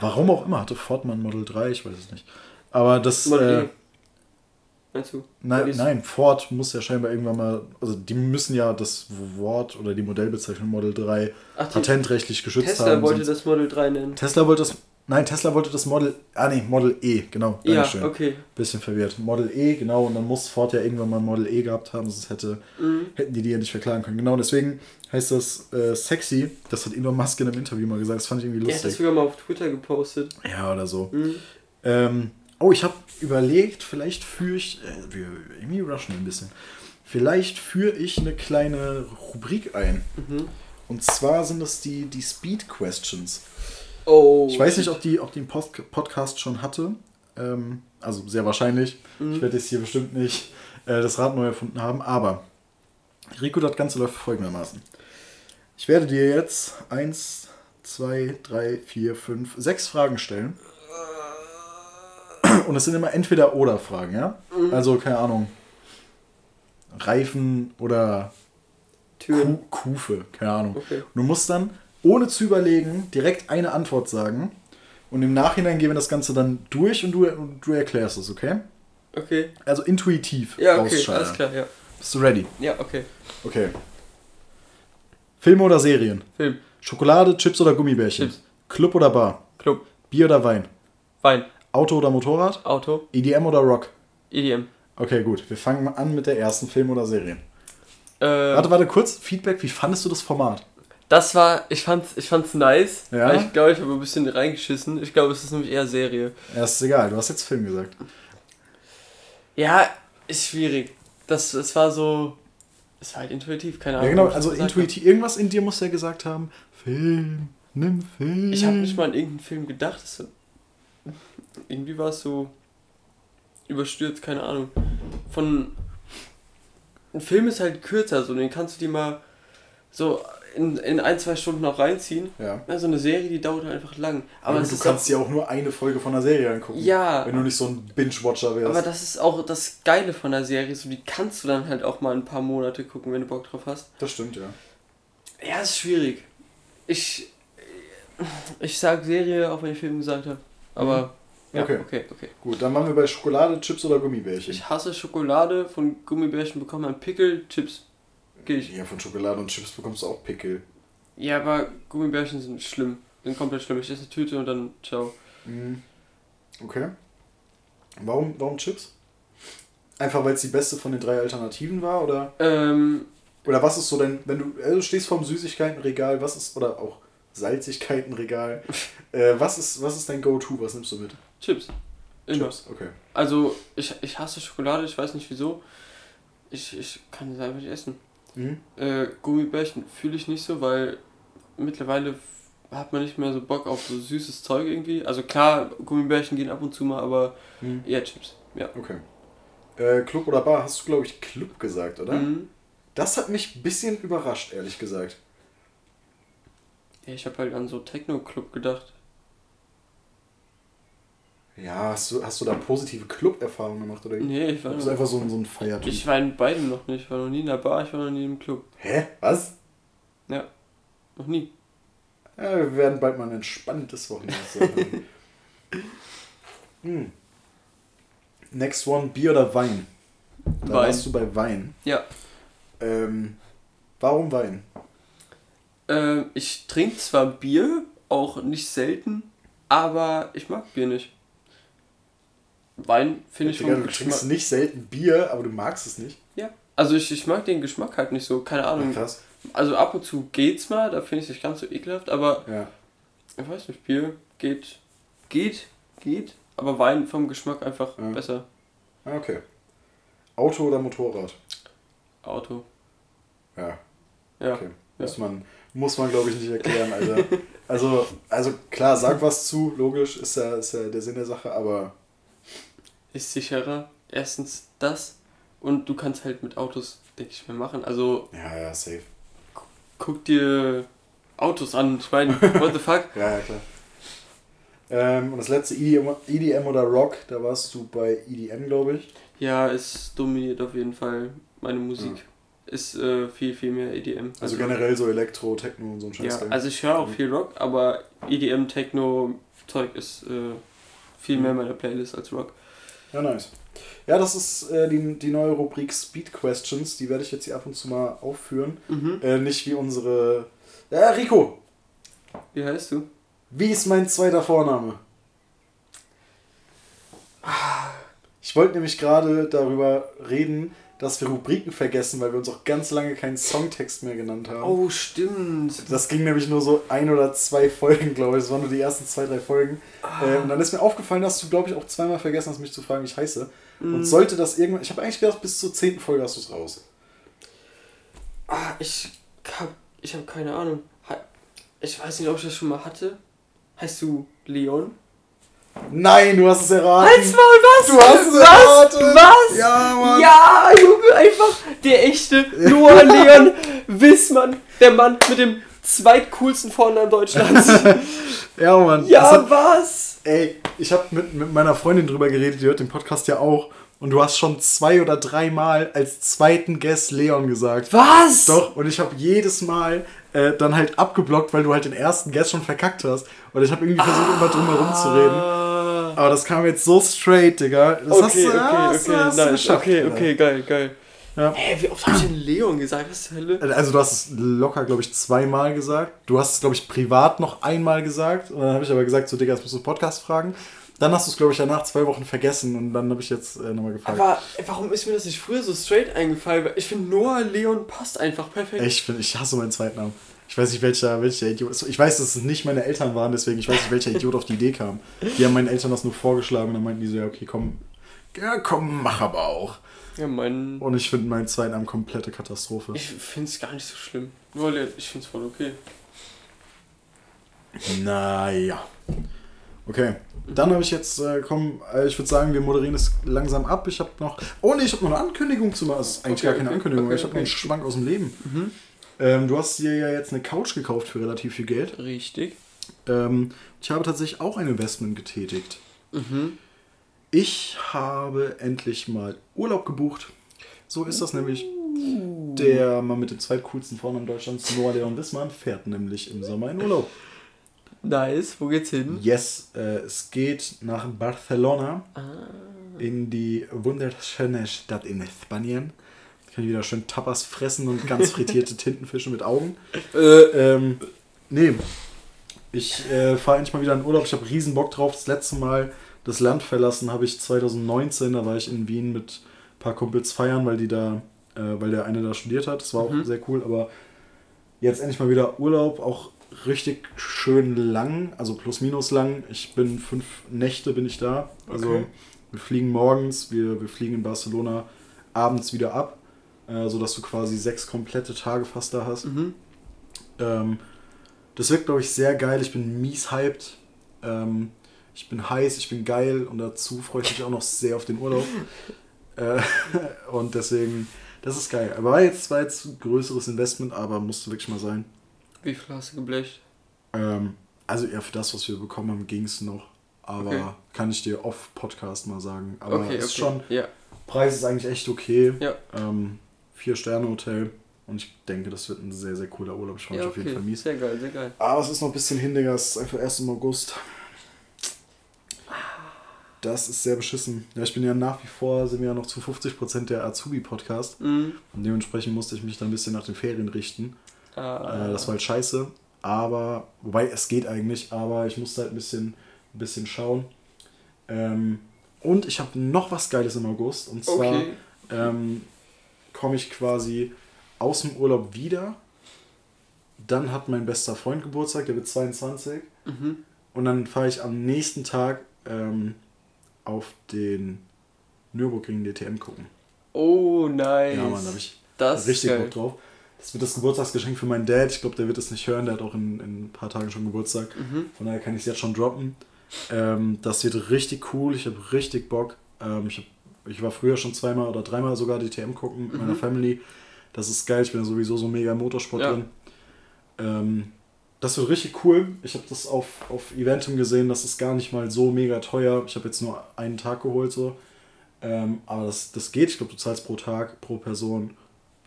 Warum auch immer hatte Ford mal ein Model 3, ich weiß es nicht. Aber das. Model äh, e. Meinst du? Nein, nein, Ford muss ja scheinbar irgendwann mal, also die müssen ja das Wort oder die Modellbezeichnung Model 3 Ach, patentrechtlich geschützt Tesla haben. Tesla wollte das Model 3 nennen. Tesla wollte das, nein, Tesla wollte das Model, ah nee, Model E, genau. Dankeschön. Ja, okay. Bisschen verwirrt. Model E, genau, und dann muss Ford ja irgendwann mal Model E gehabt haben, sonst hätte, mhm. hätten die die ja nicht verklagen können. Genau, deswegen heißt das äh, sexy, das hat Elon Musk in einem Interview mal gesagt, das fand ich irgendwie lustig. Er hat das sogar mal auf Twitter gepostet. Ja, oder so. Mhm. Ähm, Oh, ich habe überlegt, vielleicht führe ich. Äh, wir irgendwie rushen ein bisschen. Vielleicht führe ich eine kleine Rubrik ein. Mhm. Und zwar sind das die, die Speed Questions. Oh. Ich weiß nicht, ob die, ob die einen Post Podcast schon hatte. Ähm, also sehr wahrscheinlich. Mhm. Ich werde jetzt hier bestimmt nicht äh, das Rad neu erfunden haben. Aber Rico, das Ganze läuft folgendermaßen. Ich werde dir jetzt eins, zwei, drei, vier, fünf, sechs Fragen stellen. Und es sind immer entweder oder Fragen, ja? Mhm. Also, keine Ahnung. Reifen oder Türen. Kufe, keine Ahnung. Okay. Du musst dann, ohne zu überlegen, direkt eine Antwort sagen. Und im Nachhinein gehen wir das Ganze dann durch und du, und du erklärst es, okay? Okay. Also intuitiv Ja, okay, alles klar, ja. Bist du ready? Ja, okay. Okay. Filme oder Serien? Film. Schokolade, Chips oder Gummibärchen? Chips. Club oder Bar? Club. Bier oder Wein? Wein. Auto oder Motorrad? Auto. EDM oder Rock? EDM. Okay, gut. Wir fangen mal an mit der ersten Film oder Serie. Äh, warte, warte, kurz. Feedback. Wie fandest du das Format? Das war, ich fand's, ich fand's nice. Ja? Ich glaube, ich habe ein bisschen reingeschissen. Ich glaube, es ist nämlich eher Serie. Ja, ist egal. Du hast jetzt Film gesagt. Ja, ist schwierig. Das, das war so. Es war halt intuitiv, keine Ahnung. Ja, genau. Also intuitiv. Irgendwas in dir muss ja gesagt haben: Film, nimm Film. Ich habe nicht mal an irgendeinen Film gedacht. Das irgendwie war es so überstürzt, keine Ahnung. Von. Ein Film ist halt kürzer, so den kannst du dir mal so in, in ein, zwei Stunden auch reinziehen. Ja. So eine Serie, die dauert halt einfach lang. Aber, aber du kannst ja auch nur eine Folge von einer Serie angucken. Ja. Wenn du nicht so ein Binge-Watcher wärst. Aber das ist auch das Geile von der Serie. So, die kannst du dann halt auch mal ein paar Monate gucken, wenn du Bock drauf hast. Das stimmt, ja. Ja, ist schwierig. Ich. Ich sag Serie, auch wenn ich Film gesagt habe. Aber. Mhm. Ja, okay. okay, okay. Gut, dann machen wir bei Schokolade, Chips oder Gummibärchen. Ich hasse Schokolade, von Gummibärchen bekommt man Pickel, Chips. Geh ich. Ja, von Schokolade und Chips bekommst du auch Pickel. Ja, aber Gummibärchen sind schlimm. Sind komplett schlimm. Ich esse eine Tüte und dann ciao. Mhm. Okay. Warum, warum Chips? Einfach weil es die beste von den drei Alternativen war, oder? Ähm. Oder was ist so denn, wenn du, also du stehst vorm Süßigkeitenregal, was ist, oder auch Salzigkeitenregal, [LAUGHS] äh, was, ist, was ist dein Go-To, was nimmst du mit? Chips. Immer. Chips, okay. Also, ich, ich hasse Schokolade, ich weiß nicht wieso. Ich, ich kann es einfach nicht essen. Mhm. Äh, Gummibärchen fühle ich nicht so, weil mittlerweile hat man nicht mehr so Bock auf so süßes Zeug irgendwie. Also klar, Gummibärchen gehen ab und zu mal, aber mhm. eher Chips. Ja. Okay. Äh, Club oder Bar, hast du glaube ich Club gesagt, oder? Mhm. Das hat mich ein bisschen überrascht, ehrlich gesagt. Ja, ich habe halt an so Techno-Club gedacht. Ja, hast du, hast du da positive Club-Erfahrungen gemacht oder? Nee, ich war Du bist einfach so, ein- so ein Feiertyp. ich war in beiden noch nicht. Ich war noch nie in der Bar, ich war noch nie im Club. Hä? Was? Ja, noch nie. Ja, wir werden bald mal ein entspanntes Wochenende [LAUGHS] hm. Next one, Bier oder Wein? Da Wein. warst du bei Wein. Ja. Ähm, warum Wein? Ähm, ich trinke zwar Bier, auch nicht selten, aber ich mag Bier nicht. Wein finde ich Digga, du Geschmack. trinkst nicht selten Bier, aber du magst es nicht. Ja. Also ich, ich mag den Geschmack halt nicht so, keine Ahnung. Krass. Also ab und zu geht's mal, da finde ich es nicht ganz so ekelhaft, aber Ja. ich weiß nicht, Bier geht, geht, geht, aber Wein vom Geschmack einfach Ja. besser. Ah, Okay. Auto oder Motorrad? Auto. Ja. Ja. Okay. Muss man, muss man glaube ich, nicht erklären, Alter. Also, also klar, sag was zu, logisch, ist ja, ist ja der Sinn der Sache, aber Ist sicherer. Erstens das und du kannst halt mit Autos, denke ich, mehr machen. Also ja, ja, safe. guck dir Autos an. Ich meine, [LAUGHS] what the fuck? Ja, ja, klar. Ähm, und das letzte EDM, EDM oder Rock, da warst du bei EDM, glaube ich. Ja, es dominiert auf jeden Fall meine Musik. Ist äh, viel, viel mehr EDM. Also generell so Elektro, Techno und so ein Scheiß. Ja, also ich höre auch viel Rock, aber EDM, Techno, Zeug ist äh, viel mehr in meiner Playlist als Rock. Ja, nice. Ja, das ist äh, die, die neue Rubrik Speed Questions. Die werde ich jetzt hier ab und zu mal aufführen. Mhm. Äh, nicht wie unsere. Ja, Rico, Wie heißt du? wie ist mein zweiter Vorname? Ich wollte nämlich gerade darüber reden, dass wir Rubriken vergessen, weil wir uns auch ganz lange keinen Songtext mehr genannt haben. Oh, stimmt. Das ging nämlich nur so ein oder zwei Folgen, glaube ich. Das waren nur die ersten zwei, drei Folgen. Äh, und dann ist mir aufgefallen, dass du, glaube ich, auch zweimal vergessen hast, mich zu fragen, wie ich heiße. Und sollte das irgendwann. Ich habe eigentlich gedacht, bis zur zehnten Folge hast du es raus. Ah, ich hab, ich hab keine Ahnung. Ich weiß nicht, ob ich das schon mal hatte. Heißt du Leon? Nein, du hast es erraten. Halt's Maul, was? Du hast es was? erraten. Was? Ja, Mann. Ja, Junge, einfach der echte Noah Leon Wissmann, der Mann mit dem zweitcoolsten Vornamen Deutschlands. [LAUGHS] Ja, Mann. Ja, hat, was? ey, ich habe mit, mit meiner Freundin drüber geredet, die hört den Podcast ja auch. Und du hast schon zwei oder dreimal als zweiten Guest Leon gesagt. Was? Doch, und ich habe jedes Mal äh, dann halt abgeblockt, weil du halt den ersten Guest schon verkackt hast. Und ich habe irgendwie versucht, immer drum herum zu reden. Ah. Aber das kam jetzt so straight, Digga. Das hast Okay, du, ja, okay, hast du- okay, hast du nice. geschafft, Okay, okay, geil, geil. Ja. Hä, wie oft hab ich denn Leon gesagt? Was zur Hölle? Also du hast es locker, glaube ich, zweimal gesagt. Du hast es, glaube ich, privat noch einmal gesagt. Und dann habe ich aber gesagt, so Digga, das musst du Podcast fragen. Dann hast du es, glaube ich, danach zwei Wochen vergessen und dann habe ich jetzt äh, nochmal gefragt. Aber warum ist mir das nicht früher so straight eingefallen? Ich finde Noah Leon passt einfach perfekt. ich, find, ich hasse meinen zweiten Namen. Ich weiß nicht, welcher, welcher Idiot. Ich weiß, dass es nicht meine Eltern waren, deswegen ich weiß nicht, welcher Idiot auf die Idee kam. Die haben meinen Eltern das nur vorgeschlagen und dann meinten die so, ja, okay, komm. Ja, komm, mach aber auch. Ja, mein. Und ich finde meinen zweiten Namen komplette Katastrophe. Ich finde es gar nicht so schlimm. Ich finde es voll okay. Naja. Okay, dann habe ich jetzt, äh, komm, äh, ich würde sagen, wir moderieren es langsam ab. Ich habe noch, oh nee, ich habe noch eine Ankündigung zu machen. Das ist eigentlich Okay, gar keine okay, Ankündigung, okay, ich habe okay. einen Schwank aus dem Leben. Mhm. Ähm, du hast dir ja jetzt eine Couch gekauft für relativ viel Geld. Richtig. Ähm, ich habe tatsächlich auch ein Investment getätigt. Mhm. Ich habe endlich mal Urlaub gebucht. So ist das nämlich. Der Mann mit dem zweitcoolsten Vornamen Deutschlands, Noah Leon Wissmann, fährt nämlich im Sommer in Urlaub. Nice, wo geht's hin? Yes, äh, es geht nach Barcelona Ah. in die wunderschöne Stadt in Spanien. Kann ich wieder schön Tapas fressen und ganz frittierte [LAUGHS] Tintenfische mit Augen. Äh, Ähm, nee, ich äh, fahre endlich mal wieder in Urlaub. Ich habe riesen Bock drauf. Das letzte Mal das Land verlassen habe ich 2019. Da war ich in Wien mit ein paar Kumpels feiern, weil die da, äh, weil der eine da studiert hat. Das war Mhm. auch sehr cool. Aber jetzt endlich mal wieder Urlaub, auch richtig schön lang, also plus minus lang. Ich bin fünf Nächte bin ich da. Also Okay. wir fliegen morgens, wir, wir fliegen in Barcelona abends wieder ab, äh, sodass du quasi sechs komplette Tage fast da hast. mhm. Ähm, das wird, glaube ich, sehr geil. Ich bin mies hyped. Ähm, ich bin heiß, ich bin geil und dazu freue ich mich auch noch sehr auf den Urlaub. [LAUGHS] äh, [LAUGHS] und deswegen, das ist geil. Aber war jetzt, war jetzt ein größeres Investment, aber musste wirklich mal sein. Wie viel hast du geblecht? Ähm, also ja, für das, was wir bekommen haben, ging es noch. aber Okay. kann ich dir off Podcast mal sagen. Aber okay, ist okay. schon, Ja, Preis ist eigentlich echt okay. Ja. Ähm, vier Sterne Hotel und ich denke, das wird ein sehr, sehr cooler Urlaub. Ich freue mich ja auf jeden Fall mies. Sehr geil, sehr geil. Aber es ist noch ein bisschen hin, Digga. Es ist einfach erst im August. Das ist sehr beschissen. Ja, ich bin ja nach wie vor, sind wir ja noch zu 50% der Azubi-Podcast. Mhm. Und dementsprechend musste ich mich dann ein bisschen nach den Ferien richten. Ah, Äh, das war halt scheiße. Aber, wobei es geht eigentlich, aber ich musste halt ein bisschen, ein bisschen schauen. Ähm, und ich habe noch was Geiles im August. Und zwar okay. ähm, komme ich quasi aus dem Urlaub wieder. Dann hat mein bester Freund Geburtstag, der wird 22. Mhm. Und dann fahre ich am nächsten Tag ähm, auf den Nürburgring DTM gucken. Oh, nice. Ja, Mann, da habe ich das richtig geil. Bock drauf. Das wird das Geburtstagsgeschenk für meinen Dad. Ich glaube, der wird es nicht hören. Der hat auch in, in ein paar Tagen schon Geburtstag. Mhm. Von daher kann ich es jetzt schon droppen. Ähm, das wird richtig cool. Ich habe richtig Bock. Ähm, ich, hab, ich war früher schon zweimal oder dreimal sogar DTM gucken mit meiner Mhm. Family. Das ist geil. Ich bin ja sowieso so mega Motorsport Ja. drin. Ähm, das wird richtig cool. Ich habe das auf, auf Eventum gesehen. Das ist gar nicht mal so mega teuer. Ich habe jetzt nur einen Tag geholt so. Ähm, aber das, das geht. Ich glaube, du zahlst pro Tag, pro Person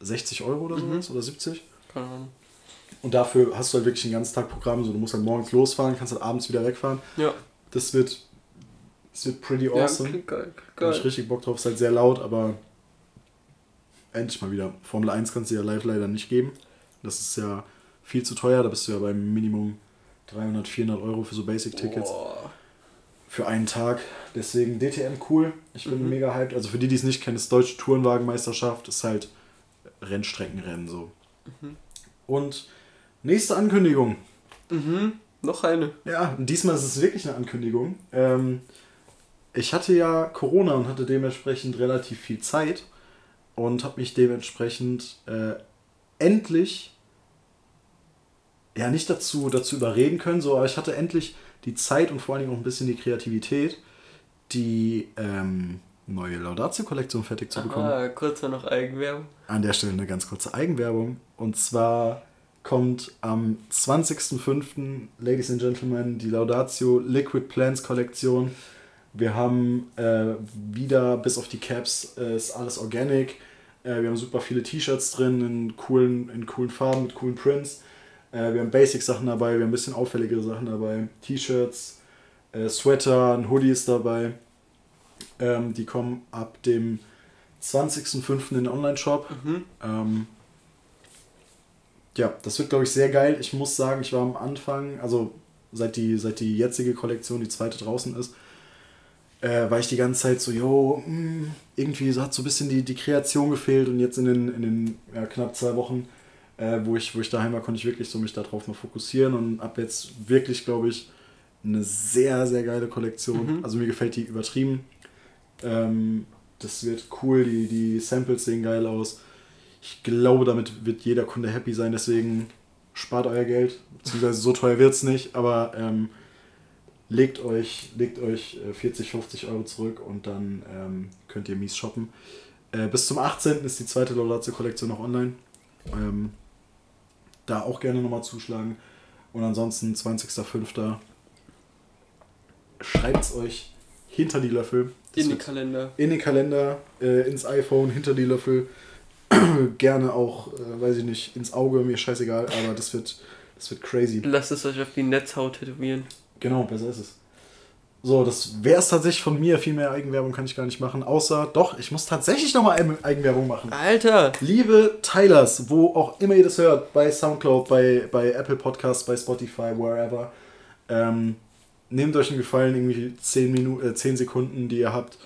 60 Euro oder Mhm. sowas oder 70. Keine Ahnung. Und dafür hast du halt wirklich den ganzen Tag Programm. So, du musst halt morgens losfahren, kannst halt abends wieder wegfahren. Ja, Das wird, das wird pretty ja awesome. klingt geil. Klingt da hab ich geil. richtig Bock drauf. Ist halt sehr laut, aber endlich mal wieder. Formel 1 kannst du ja live leider nicht geben. Das ist ja viel zu teuer. Da bist du ja beim Minimum 300, 400 Euro für so Basic-Tickets für einen Tag. Deswegen DTM cool. Ich bin Mhm. mega hyped. Also für die, die es nicht kennen, ist Deutsche Tourenwagenmeisterschaft. Ist halt Rennstreckenrennen so. Mhm. Und nächste Ankündigung. Mhm. Noch eine. Ja, diesmal ist es wirklich eine Ankündigung. Ähm, ich hatte ja Corona und hatte dementsprechend relativ viel Zeit und habe mich dementsprechend äh, endlich ja nicht dazu, dazu überreden können, so, aber ich hatte endlich die Zeit und vor allen Dingen auch ein bisschen die Kreativität, die ähm, neue Laudatio-Kollektion fertig zu bekommen. Ah, kurz noch Eigenwerbung. An der Stelle eine ganz kurze Eigenwerbung. Und zwar kommt am 20.05., Ladies and Gentlemen, die Laudatio Liquid Plants Kollektion. Wir haben äh, wieder, bis auf die Caps, äh, ist alles organic. Äh, wir haben super viele T-Shirts drin in coolen, in coolen Farben, mit coolen Prints. Äh, wir haben Basic-Sachen dabei, wir haben ein bisschen auffälligere Sachen dabei. T-Shirts, äh, Sweater, ein Hoodie ist dabei. Ähm, die kommen ab dem 20.05. in den Online-Shop. Mhm. Ähm, ja, das wird, glaube ich, sehr geil. Ich muss sagen, ich war am Anfang, also seit die, seit die jetzige Kollektion, die zweite draußen ist, äh, war ich die ganze Zeit so, yo, mh, irgendwie so hat so ein bisschen die, die Kreation gefehlt und jetzt in den, in den ja, knapp zwei Wochen, äh, wo, ich, wo ich daheim war, konnte ich wirklich so mich darauf mal fokussieren und ab jetzt wirklich, glaube ich, eine sehr, sehr geile Kollektion. Mhm. Also mir gefällt die übertrieben. Ähm, das wird cool, die, die Samples sehen geil aus. Ich glaube, damit wird jeder Kunde happy sein, deswegen spart euer Geld. Beziehungsweise so teuer wird es nicht, aber ähm, legt euch, legt euch äh, 40, 50 Euro zurück und dann ähm, könnt ihr mies shoppen. Äh, bis zum 18. ist die zweite Laudatio-Kollektion noch online. Ähm, da auch gerne nochmal zuschlagen. Und ansonsten 20.05. Schreibt es euch hinter die Löffel. Das In den Kalender. in den Kalender, äh, ins iPhone, hinter die Löffel. [CLEARS THROAT] Gerne auch, äh, weiß ich nicht, ins Auge, mir scheißegal, aber das wird, das wird crazy. Lasst es euch auf die Netzhaut tätowieren. Genau, besser ist es. So, das wäre es tatsächlich von mir. Viel mehr Eigenwerbung kann ich gar nicht machen. Außer, doch, ich muss tatsächlich nochmal Eigenwerbung machen. Alter! Liebe Tylers, wo auch immer ihr das hört, bei Soundcloud, bei, bei Apple Podcasts, bei Spotify, wherever, ähm, nehmt euch einen Gefallen, irgendwie 10, Minu äh, 10 Sekunden, die ihr habt.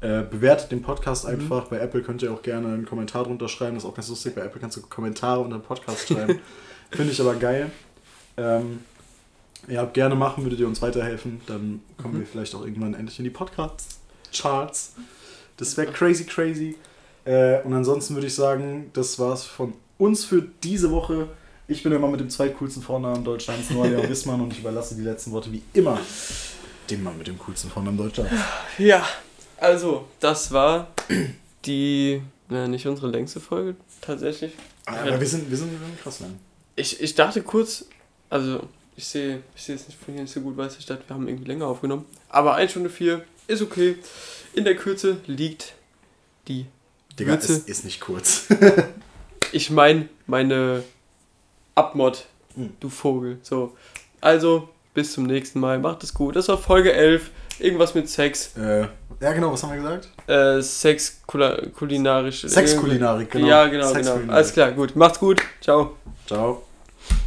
Äh, bewertet den Podcast einfach. Bei Apple könnt ihr auch gerne einen Kommentar drunter schreiben. Das ist auch ganz lustig. Bei Apple kannst du Kommentare unter den Podcast schreiben. [LAUGHS] Finde ich aber geil. Ähm, ja, gerne machen, würdet ihr uns weiterhelfen. Dann kommen Mhm. wir vielleicht auch irgendwann endlich in die Podcast-Charts. Das wäre crazy, crazy. Äh, und ansonsten würde ich sagen, das war's von uns für diese Woche. Ich bin immer mit dem zweitcoolsten Vornamen Deutschlands, Noah [LAUGHS] Wissmann, und ich überlasse die letzten Worte wie immer dem Mann mit dem coolsten Vornamen Deutschlands. Ja, also, das war die, na, nicht unsere längste Folge, tatsächlich. Aber wir sind, wir sind, wir sind krass lang. Ich, ich dachte kurz, also, Ich sehe ich sehe es nicht von hier nicht so gut, weiß ich, dachte, wir haben irgendwie länger aufgenommen. Aber 1 Stunde 4 ist okay. In der Kürze liegt die Digga, Würze. es ist nicht kurz. [LAUGHS] Ich meine, meine Abmod, Hm. du Vogel. So. Also, bis zum nächsten Mal. Macht es gut. Das war Folge 11. Irgendwas mit Sex. äh, ja, genau, was haben wir gesagt? Äh, Sex kulinarisch. Sexkulinarik, genau. Ja, genau, genau. Alles klar, gut. Macht's gut. Ciao. Ciao.